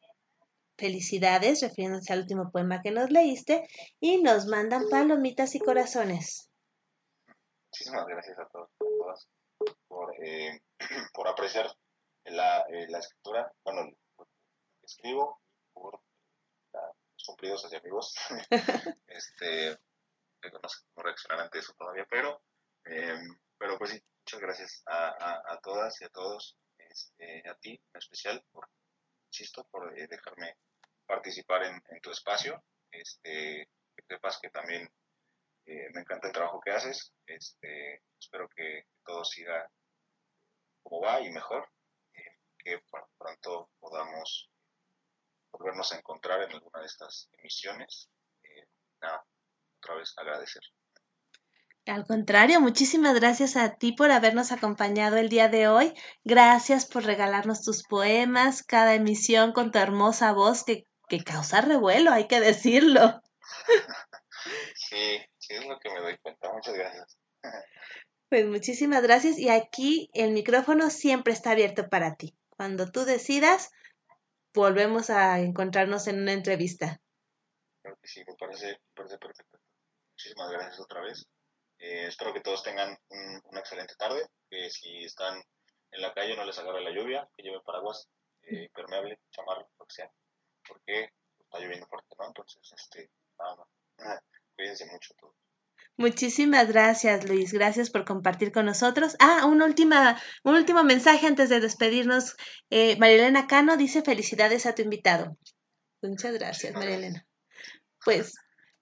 Felicidades, refiriéndose al último poema que nos leíste. Y nos mandan palomitas y corazones. Muchísimas gracias a todos, todas por, eh, por apreciar la, eh, la, escritura, bueno, lo que escribo, por los cumplidos hacia amigos. este, no sé cómo reaccionar ante eso todavía, pero, eh, pero pues sí, muchas gracias a, todas y a todos, este, a ti en especial, por, insisto, por eh, dejarme participar en, tu espacio, este, que sepas que también eh, me encanta el trabajo que haces, este, espero que todo siga como va y mejor, que pronto podamos volvernos a encontrar en alguna de estas emisiones. nada, otra vez agradecer. Al contrario, muchísimas gracias a ti por habernos acompañado el día de hoy. Gracias por regalarnos tus poemas, cada emisión con tu hermosa voz que, que causa revuelo, hay que decirlo. Sí, sí es lo que me doy cuenta. Muchas gracias. Pues muchísimas gracias y aquí el micrófono siempre está abierto para ti. Cuando tú decidas, volvemos a encontrarnos en una entrevista. Creo que sí, me parece, me parece perfecto. Muchísimas gracias otra vez. Eh, espero que todos tengan una excelente tarde, que si están en la calle no les agarre la lluvia, que lleven paraguas, eh, impermeable, chamarro, lo que sea, porque está lloviendo fuerte, ¿no? Entonces, este, nada más. Cuídense mucho todos. Muchísimas gracias, Luis. Gracias por compartir con nosotros. Ah, un, última, un último mensaje antes de despedirnos. Eh, Marilena Cano dice felicidades a tu invitado. Muchas gracias, Marilena. Pues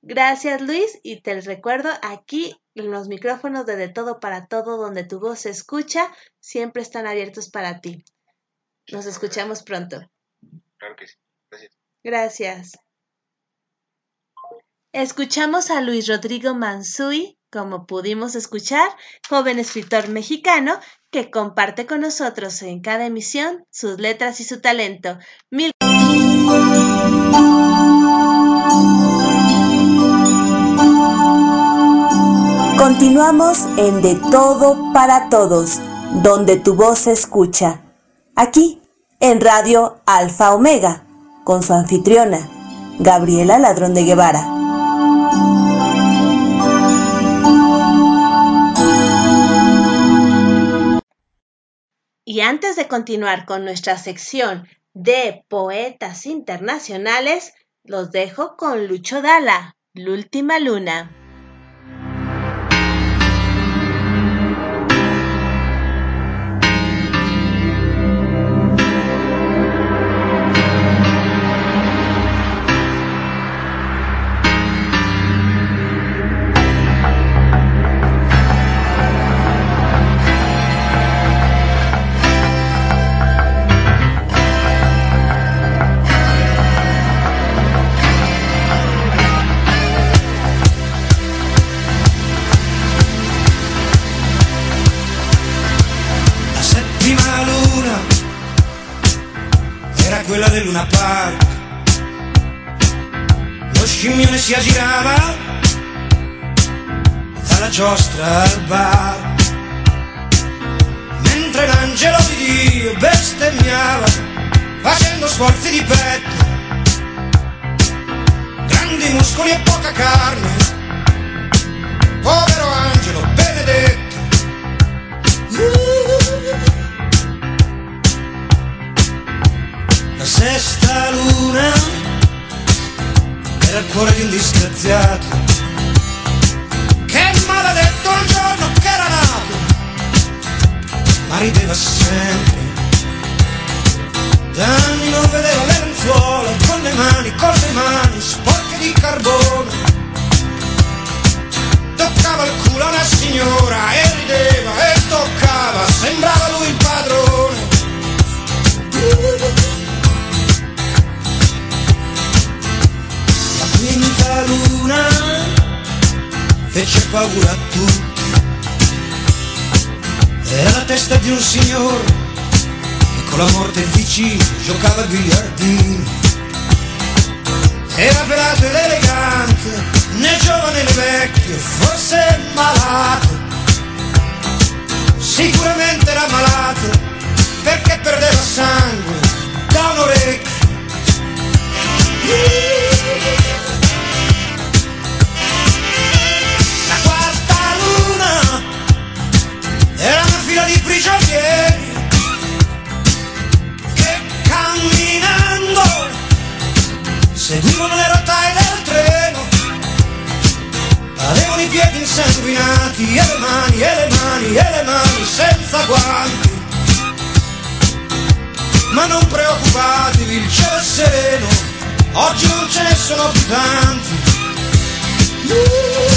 Gracias Luis y te recuerdo aquí los micrófonos de De Todo para Todo donde tu voz se escucha siempre están abiertos para ti. Nos escuchamos pronto. Claro que sí. Gracias. Escuchamos a Luis Rodrigo Mansui, como pudimos escuchar, joven escritor mexicano que comparte con nosotros en cada emisión sus letras y su talento. Mil Continuamos en De Todo para Todos, donde tu voz se escucha. Aquí, en Radio Alfa Omega, con su anfitriona, Gabriela Ladrón de Guevara. Y antes de continuar con nuestra sección de poetas internacionales, los dejo con Lucho Dala, La Última Luna. Luna Park. Scimmione si aggirava dalla giostra al bar. Mentre l'angelo di Dio bestemmiava facendo sforzi di petto. Grandi muscoli e poca carne. Povero angelo benedetto la sesta luna era il cuore di un disgraziato che maledetto il giorno che era nato ma rideva sempre. Da anni non vedeva le lenzuola con le mani, con le mani sporche di carbone. Toccava il culo a una signora e rideva e toccava sembrava lui il fece paura a tutti era la testa di un signore che con la morte vicino giocava a biliardino. Era pelato ed elegante, né giovane né vecchio, forse malato. Sicuramente era malato, perché perdeva sangue da un orecchio. Fila di prigionieri che camminando seguivano le rotaie del treno avevano i piedi insanguinati e le mani e le mani e le mani senza guanti. Ma non preoccupatevi il cielo è sereno oggi non ce ne sono più tanti.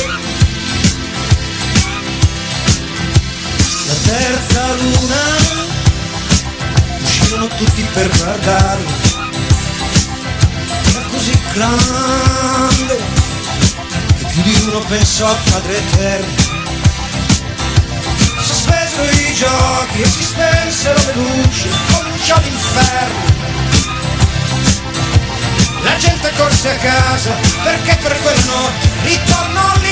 la terza luna. Uscirono tutti per guardarlo. Era così grande che più di uno pensò a Padre Eterno. Si spesero i giochi e si spensero le luci cominciò l'inferno. La gente corse a casa perché per quella notte ritornò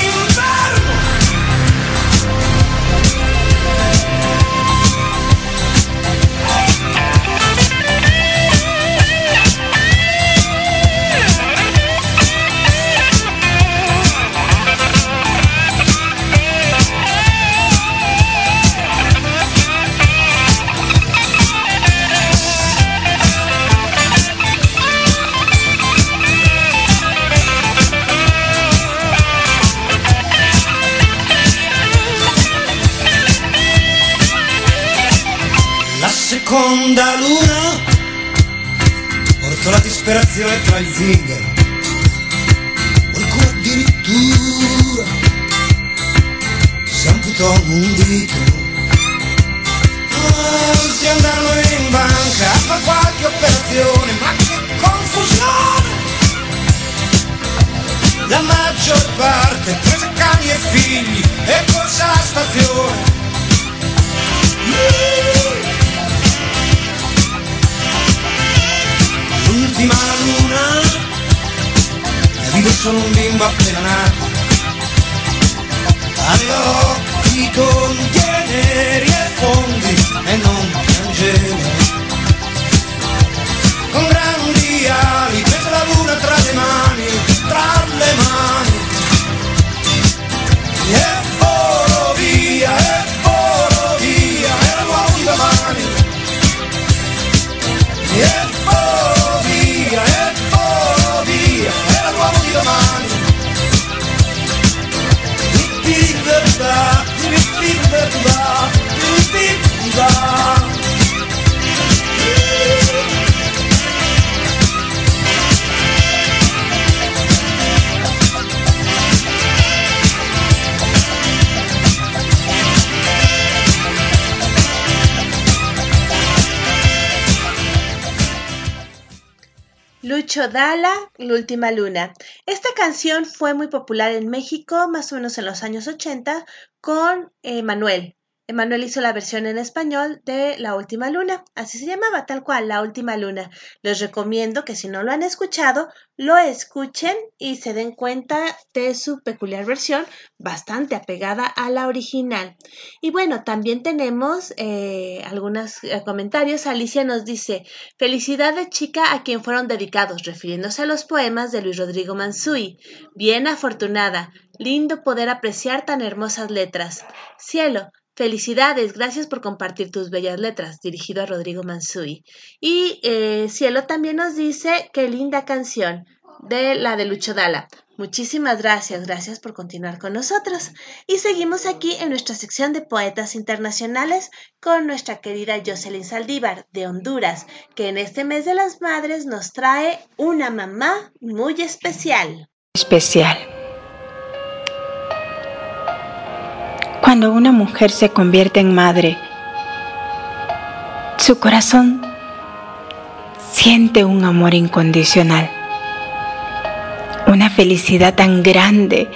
Última Luna. Esta canción fue muy popular en México, más o menos en los años 80, con eh, Manuel. Emanuel hizo la versión en español de La Última Luna, así se llamaba tal cual, La Última Luna. Les recomiendo que si no lo han escuchado, lo escuchen y se den cuenta de su peculiar versión, bastante apegada a la original. Y bueno, también tenemos eh, algunos eh, comentarios. Alicia nos dice, felicidades chica a quien fueron dedicados, refiriéndose a los poemas de Luis Rodrigo Mansui. Bien afortunada, lindo poder apreciar tan hermosas letras. Cielo, Felicidades, gracias por compartir tus bellas letras, dirigido a Rodrigo Mansui. Y eh, Cielo también nos dice qué linda canción de la de Lucho Dala. Muchísimas gracias, gracias por continuar con nosotros. Y seguimos aquí en nuestra sección de poetas internacionales con nuestra querida Jocelyn Saldívar de Honduras, que en este mes de las madres nos trae una mamá muy especial. Especial. Cuando una mujer se convierte en madre, su corazón siente un amor incondicional, una felicidad tan grande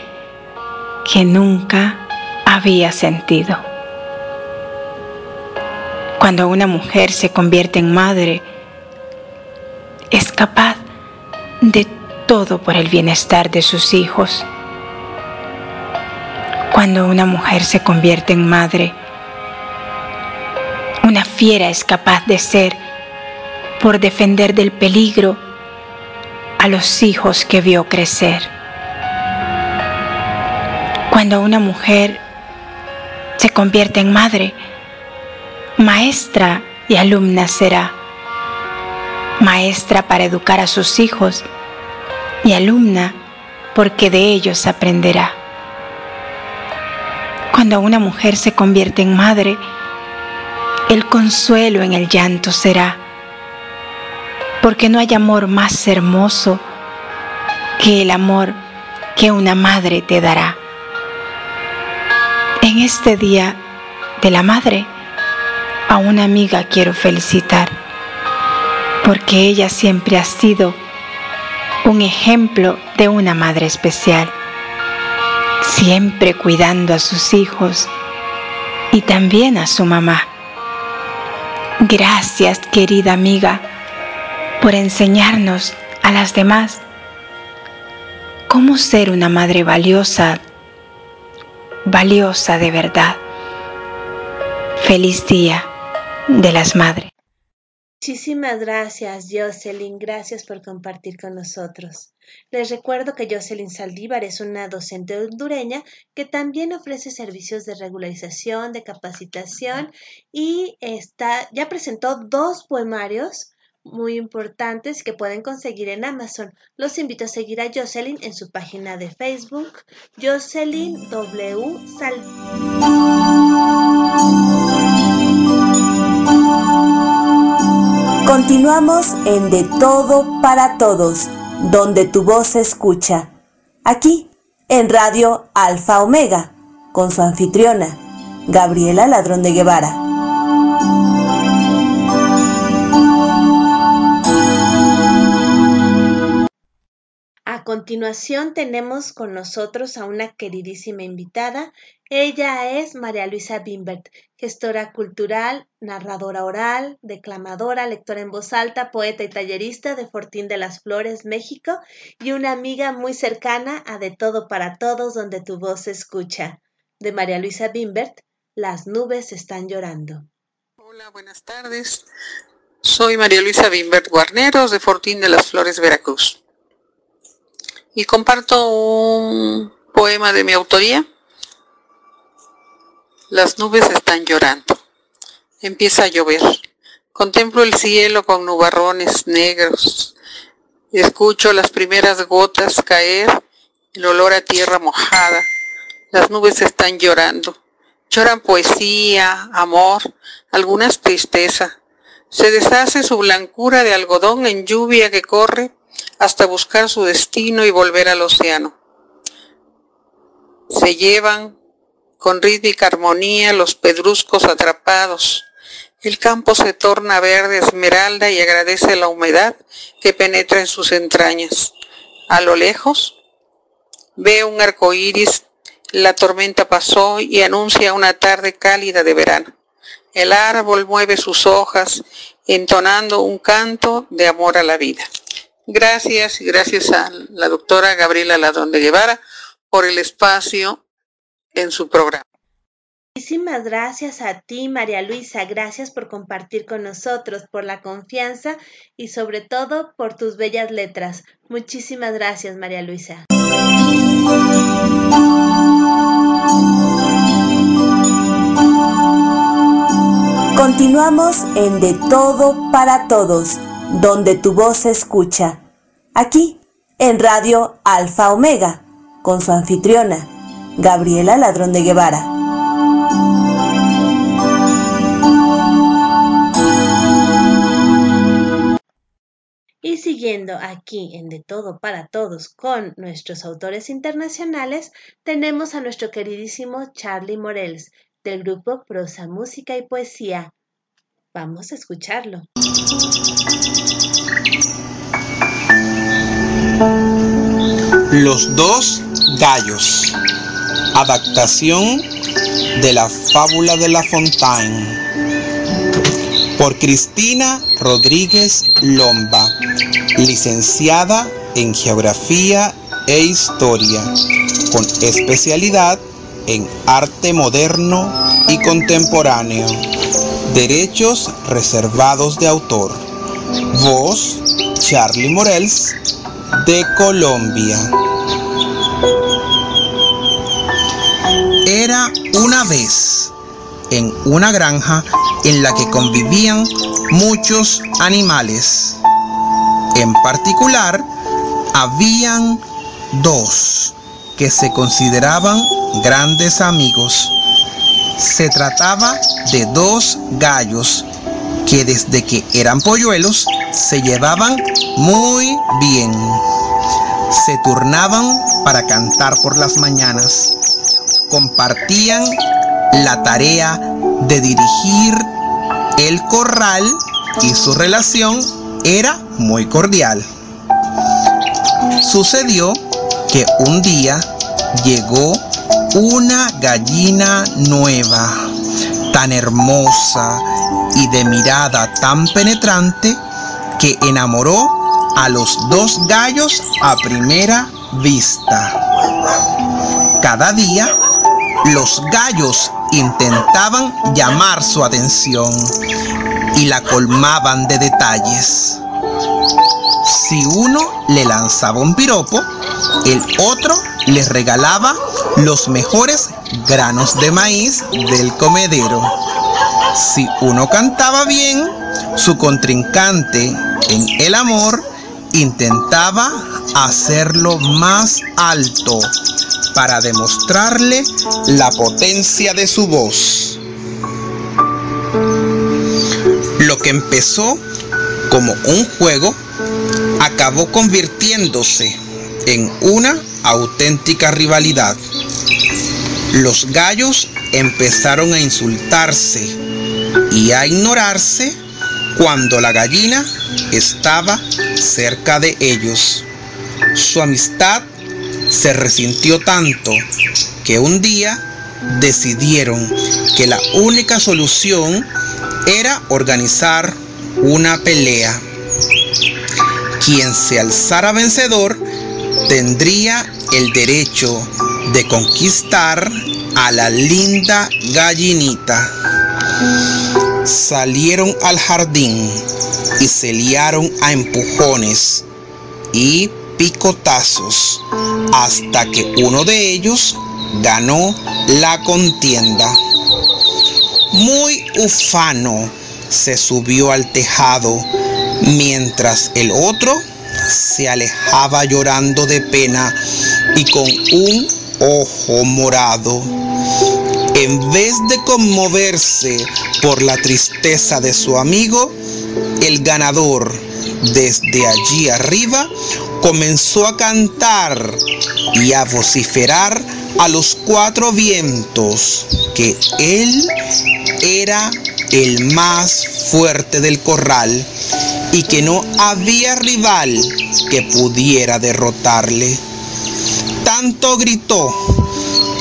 que nunca había sentido. Cuando una mujer se convierte en madre, es capaz de todo por el bienestar de sus hijos cuando una mujer se convierte en madre, una fiera es capaz de ser por defender del peligro a los hijos que vio crecer. Cuando una mujer se convierte en madre, maestra y alumna será. Maestra para educar a sus hijos y alumna porque de ellos aprenderá. Cuando una mujer se convierte en madre, el consuelo en el llanto será, porque no hay amor más hermoso que el amor que una madre te dará. En este día de la madre, a una amiga quiero felicitar, porque ella siempre ha sido un ejemplo de una madre especial siempre cuidando a sus hijos y también a su mamá. Gracias, querida amiga, por enseñarnos a las demás cómo ser una madre valiosa, valiosa de verdad. Feliz Día de las Madres. Muchísimas gracias, Jocelyn. Gracias por compartir con nosotros. Les recuerdo que Jocelyn Saldívar es una docente hondureña que también ofrece servicios de regularización, de capacitación y está, ya presentó dos poemarios muy importantes que pueden conseguir en Amazon. Los invito a seguir a Jocelyn en su página de Facebook, Jocelyn W. Continuamos en De Todo para Todos donde tu voz se escucha, aquí en Radio Alfa Omega, con su anfitriona, Gabriela Ladrón de Guevara. A continuación tenemos con nosotros a una queridísima invitada. Ella es María Luisa Bimbert, gestora cultural, narradora oral, declamadora, lectora en voz alta, poeta y tallerista de Fortín de las Flores, México, y una amiga muy cercana a De Todo para Todos, donde tu voz se escucha. De María Luisa Bimbert, Las nubes están llorando. Hola, buenas tardes. Soy María Luisa Bimbert Guarneros de Fortín de las Flores, Veracruz. Y comparto un poema de mi autoría las nubes están llorando. Empieza a llover. Contemplo el cielo con nubarrones negros. Escucho las primeras gotas caer, el olor a tierra mojada. Las nubes están llorando. Lloran poesía, amor, algunas tristeza. Se deshace su blancura de algodón en lluvia que corre hasta buscar su destino y volver al océano. Se llevan con rítmica armonía los pedruscos atrapados. El campo se torna verde esmeralda y agradece la humedad que penetra en sus entrañas. A lo lejos, ve un arco iris La tormenta pasó y anuncia una tarde cálida de verano. El árbol mueve sus hojas entonando un canto de amor a la vida. Gracias gracias a la doctora Gabriela Ladrón de Guevara por el espacio en su programa. Muchísimas gracias a ti, María Luisa. Gracias por compartir con nosotros, por la confianza y sobre todo por tus bellas letras. Muchísimas gracias, María Luisa. Continuamos en De Todo para Todos, donde tu voz se escucha. Aquí, en Radio Alfa Omega, con su anfitriona, Gabriela Ladrón de Guevara. Y siguiendo aquí en De Todo para Todos con nuestros autores internacionales, tenemos a nuestro queridísimo Charlie Morels, del grupo Prosa, Música y Poesía. Vamos a escucharlo. Los dos gallos. Adaptación de la fábula de La Fontaine. Por Cristina Rodríguez Lomba, licenciada en Geografía e Historia, con especialidad en Arte Moderno y Contemporáneo. Derechos reservados de autor. Voz, Charlie Morels, de Colombia. Era una vez en una granja en la que convivían muchos animales. En particular, habían dos que se consideraban grandes amigos. Se trataba de dos gallos que desde que eran polluelos se llevaban muy bien. Se turnaban para cantar por las mañanas. Compartían la tarea de dirigir el corral y su relación era muy cordial. Sucedió que un día llegó una gallina nueva, tan hermosa y de mirada tan penetrante que enamoró a los dos gallos a primera vista. Cada día los gallos intentaban llamar su atención y la colmaban de detalles. Si uno le lanzaba un piropo, el otro le regalaba los mejores granos de maíz del comedero. Si uno cantaba bien, su contrincante en el amor intentaba hacerlo más alto para demostrarle la potencia de su voz. Lo que empezó como un juego acabó convirtiéndose en una auténtica rivalidad. Los gallos empezaron a insultarse y a ignorarse cuando la gallina estaba cerca de ellos. Su amistad se resintió tanto que un día decidieron que la única solución era organizar una pelea. Quien se alzara vencedor tendría el derecho de conquistar a la linda gallinita. Salieron al jardín y se liaron a empujones y picotazos hasta que uno de ellos ganó la contienda. Muy ufano se subió al tejado mientras el otro se alejaba llorando de pena y con un ojo morado. En vez de conmoverse por la tristeza de su amigo, el ganador desde allí arriba comenzó a cantar y a vociferar a los cuatro vientos que él era el más fuerte del corral y que no había rival que pudiera derrotarle. Tanto gritó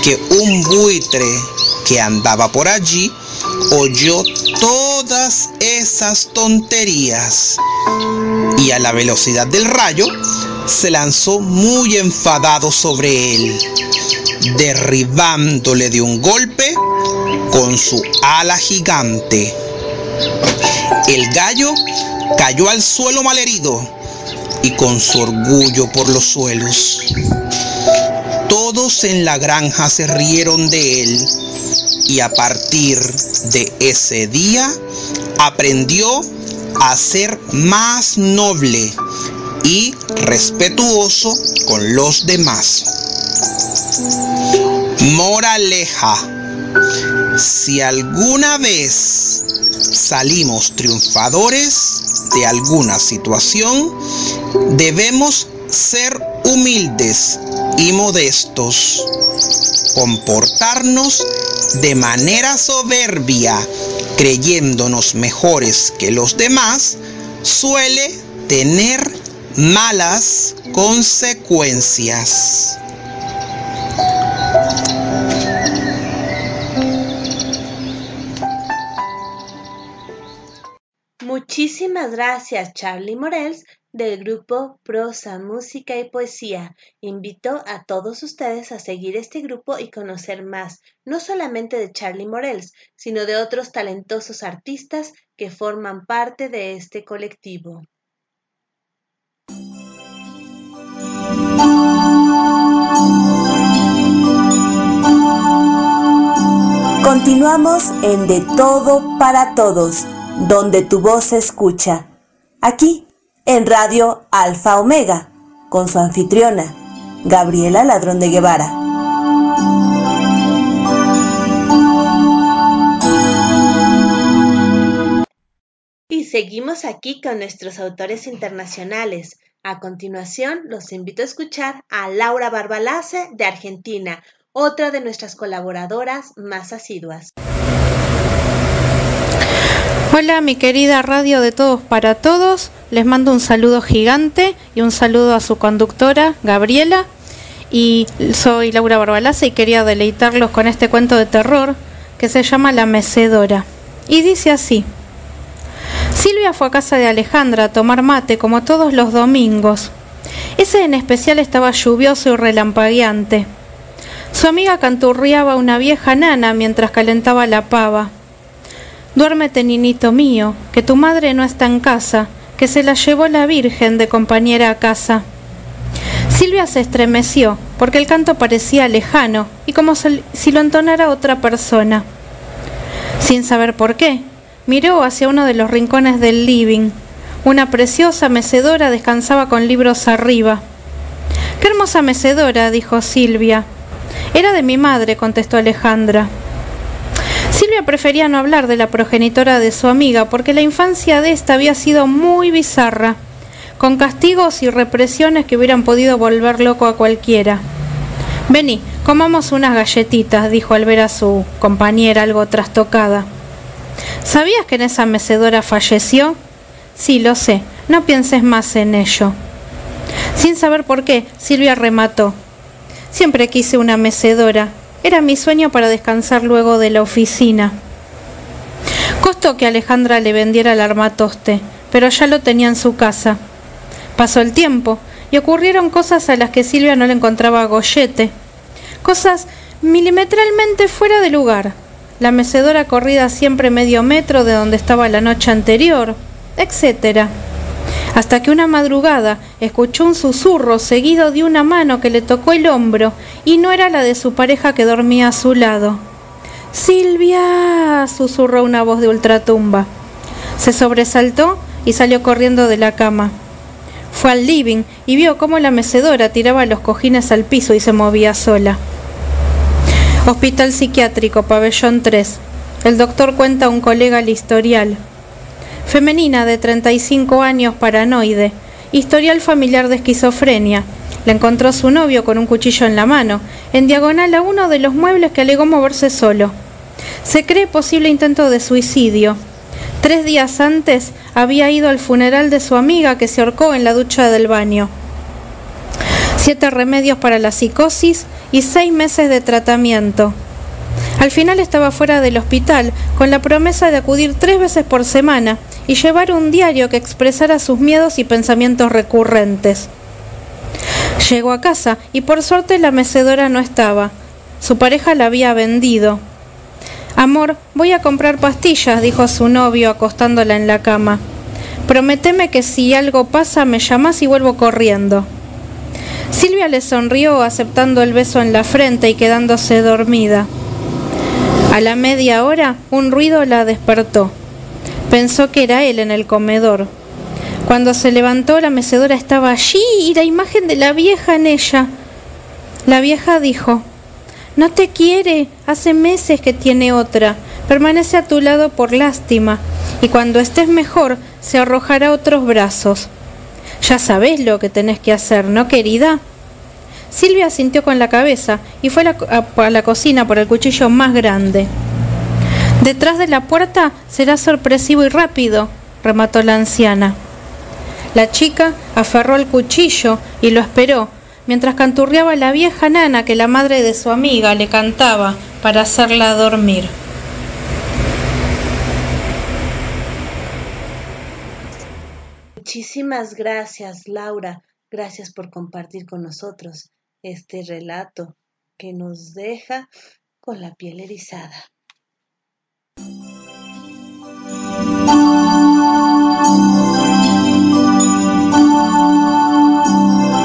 que un buitre que andaba por allí oyó todas esas tonterías y a la velocidad del rayo se lanzó muy enfadado sobre él, derribándole de un golpe con su ala gigante. El gallo cayó al suelo malherido y con su orgullo por los suelos. Todos en la granja se rieron de él y a partir de ese día aprendió a ser más noble y respetuoso con los demás. Moraleja. Si alguna vez salimos triunfadores de alguna situación, debemos ser humildes y modestos, comportarnos de manera soberbia, creyéndonos mejores que los demás, suele tener malas consecuencias. Muchísimas gracias, Charlie Morels, del grupo Prosa, Música y Poesía. Invito a todos ustedes a seguir este grupo y conocer más, no solamente de Charlie Morels, sino de otros talentosos artistas que forman parte de este colectivo. Continuamos en De Todo para Todos, donde tu voz se escucha. Aquí, en Radio Alfa Omega, con su anfitriona, Gabriela Ladrón de Guevara. Y seguimos aquí con nuestros autores internacionales. A continuación, los invito a escuchar a Laura Barbalace de Argentina, otra de nuestras colaboradoras más asiduas. Hola mi querida radio de todos para todos, les mando un saludo gigante y un saludo a su conductora Gabriela y soy Laura Barbalace y quería deleitarlos con este cuento de terror que se llama La Mecedora y dice así. Silvia fue a casa de Alejandra a tomar mate como todos los domingos. Ese en especial estaba lluvioso y relampagueante. Su amiga canturriaba una vieja nana mientras calentaba la pava. Duérmete, ninito mío, que tu madre no está en casa, que se la llevó la Virgen de compañera a casa. Silvia se estremeció, porque el canto parecía lejano y como si lo entonara otra persona. Sin saber por qué, miró hacia uno de los rincones del living. Una preciosa mecedora descansaba con libros arriba. Qué hermosa mecedora, dijo Silvia. Era de mi madre, contestó Alejandra. Silvia prefería no hablar de la progenitora de su amiga porque la infancia de ésta había sido muy bizarra, con castigos y represiones que hubieran podido volver loco a cualquiera. Vení, comamos unas galletitas, dijo al ver a su compañera algo trastocada. ¿Sabías que en esa mecedora falleció? Sí, lo sé, no pienses más en ello. Sin saber por qué, Silvia remató. Siempre quise una mecedora. Era mi sueño para descansar luego de la oficina. Costó que Alejandra le vendiera el armatoste, pero ya lo tenía en su casa. Pasó el tiempo y ocurrieron cosas a las que Silvia no le encontraba gollete. Cosas milimetralmente fuera de lugar. La mecedora corrida siempre medio metro de donde estaba la noche anterior, etcétera hasta que una madrugada escuchó un susurro seguido de una mano que le tocó el hombro y no era la de su pareja que dormía a su lado. Silvia. susurró una voz de ultratumba. Se sobresaltó y salió corriendo de la cama. Fue al living y vio cómo la mecedora tiraba los cojines al piso y se movía sola. Hospital psiquiátrico, pabellón 3. El doctor cuenta a un colega el historial femenina de 35 años paranoide, historial familiar de esquizofrenia. La encontró su novio con un cuchillo en la mano, en diagonal a uno de los muebles que alegó moverse solo. Se cree posible intento de suicidio. Tres días antes había ido al funeral de su amiga que se ahorcó en la ducha del baño. siete remedios para la psicosis y seis meses de tratamiento. Al final estaba fuera del hospital con la promesa de acudir tres veces por semana y llevar un diario que expresara sus miedos y pensamientos recurrentes. Llegó a casa y por suerte la mecedora no estaba. Su pareja la había vendido. Amor, voy a comprar pastillas, dijo su novio acostándola en la cama. Prométeme que si algo pasa me llamas y vuelvo corriendo. Silvia le sonrió aceptando el beso en la frente y quedándose dormida. A la media hora un ruido la despertó. Pensó que era él en el comedor. Cuando se levantó la mecedora estaba allí y la imagen de la vieja en ella. La vieja dijo, No te quiere, hace meses que tiene otra, permanece a tu lado por lástima, y cuando estés mejor se arrojará a otros brazos. Ya sabés lo que tenés que hacer, ¿no, querida? Silvia sintió con la cabeza y fue a la, cocina por el cuchillo más grande. Detrás de la puerta será sorpresivo y rápido, remató la anciana. La chica aferró el cuchillo y lo esperó, mientras canturreaba la vieja nana que la madre de su amiga le cantaba para hacerla dormir. Muchísimas gracias, Laura. Gracias por compartir con nosotros este relato que nos deja con la piel erizada.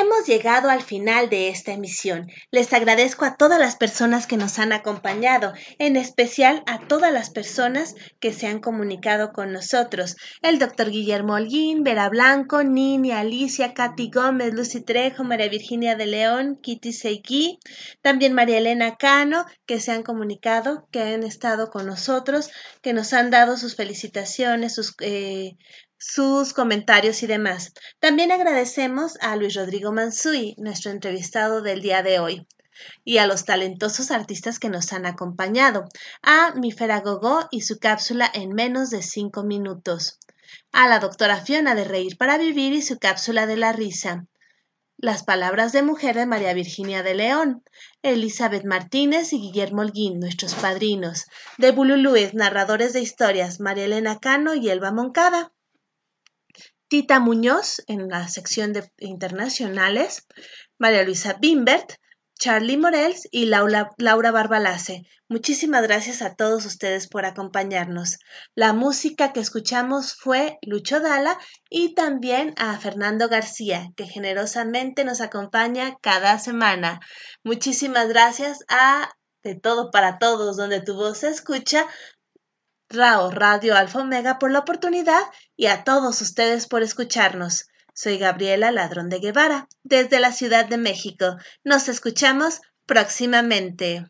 Hemos llegado al final de esta emisión. Les agradezco a todas las personas que nos han acompañado, en especial a todas las personas que se han comunicado con nosotros. El doctor Guillermo Holguín, Vera Blanco, Nini, Alicia, Katy Gómez, Lucy Trejo, María Virginia de León, Kitty Seiki, también María Elena Cano, que se han comunicado, que han estado con nosotros, que nos han dado sus felicitaciones, sus eh, sus comentarios y demás. También agradecemos a Luis Rodrigo Mansui, nuestro entrevistado del día de hoy, y a los talentosos artistas que nos han acompañado, a Mifera Gogo y su cápsula en menos de cinco minutos, a la doctora Fiona de Reír para Vivir y su cápsula de la risa, las palabras de mujer de María Virginia de León, Elizabeth Martínez y Guillermo Holguín, nuestros padrinos, de Bululúes, narradores de historias, María Elena Cano y Elba Moncada. Tita Muñoz en la sección de internacionales, María Luisa Bimbert, Charlie Morels y Laura, Laura Barbalace. Muchísimas gracias a todos ustedes por acompañarnos. La música que escuchamos fue Lucho Dala y también a Fernando García, que generosamente nos acompaña cada semana. Muchísimas gracias a De Todo para Todos, donde tu voz se escucha, Rao Radio Alfa Omega por la oportunidad y a todos ustedes por escucharnos. Soy Gabriela Ladrón de Guevara, desde la Ciudad de México. Nos escuchamos próximamente.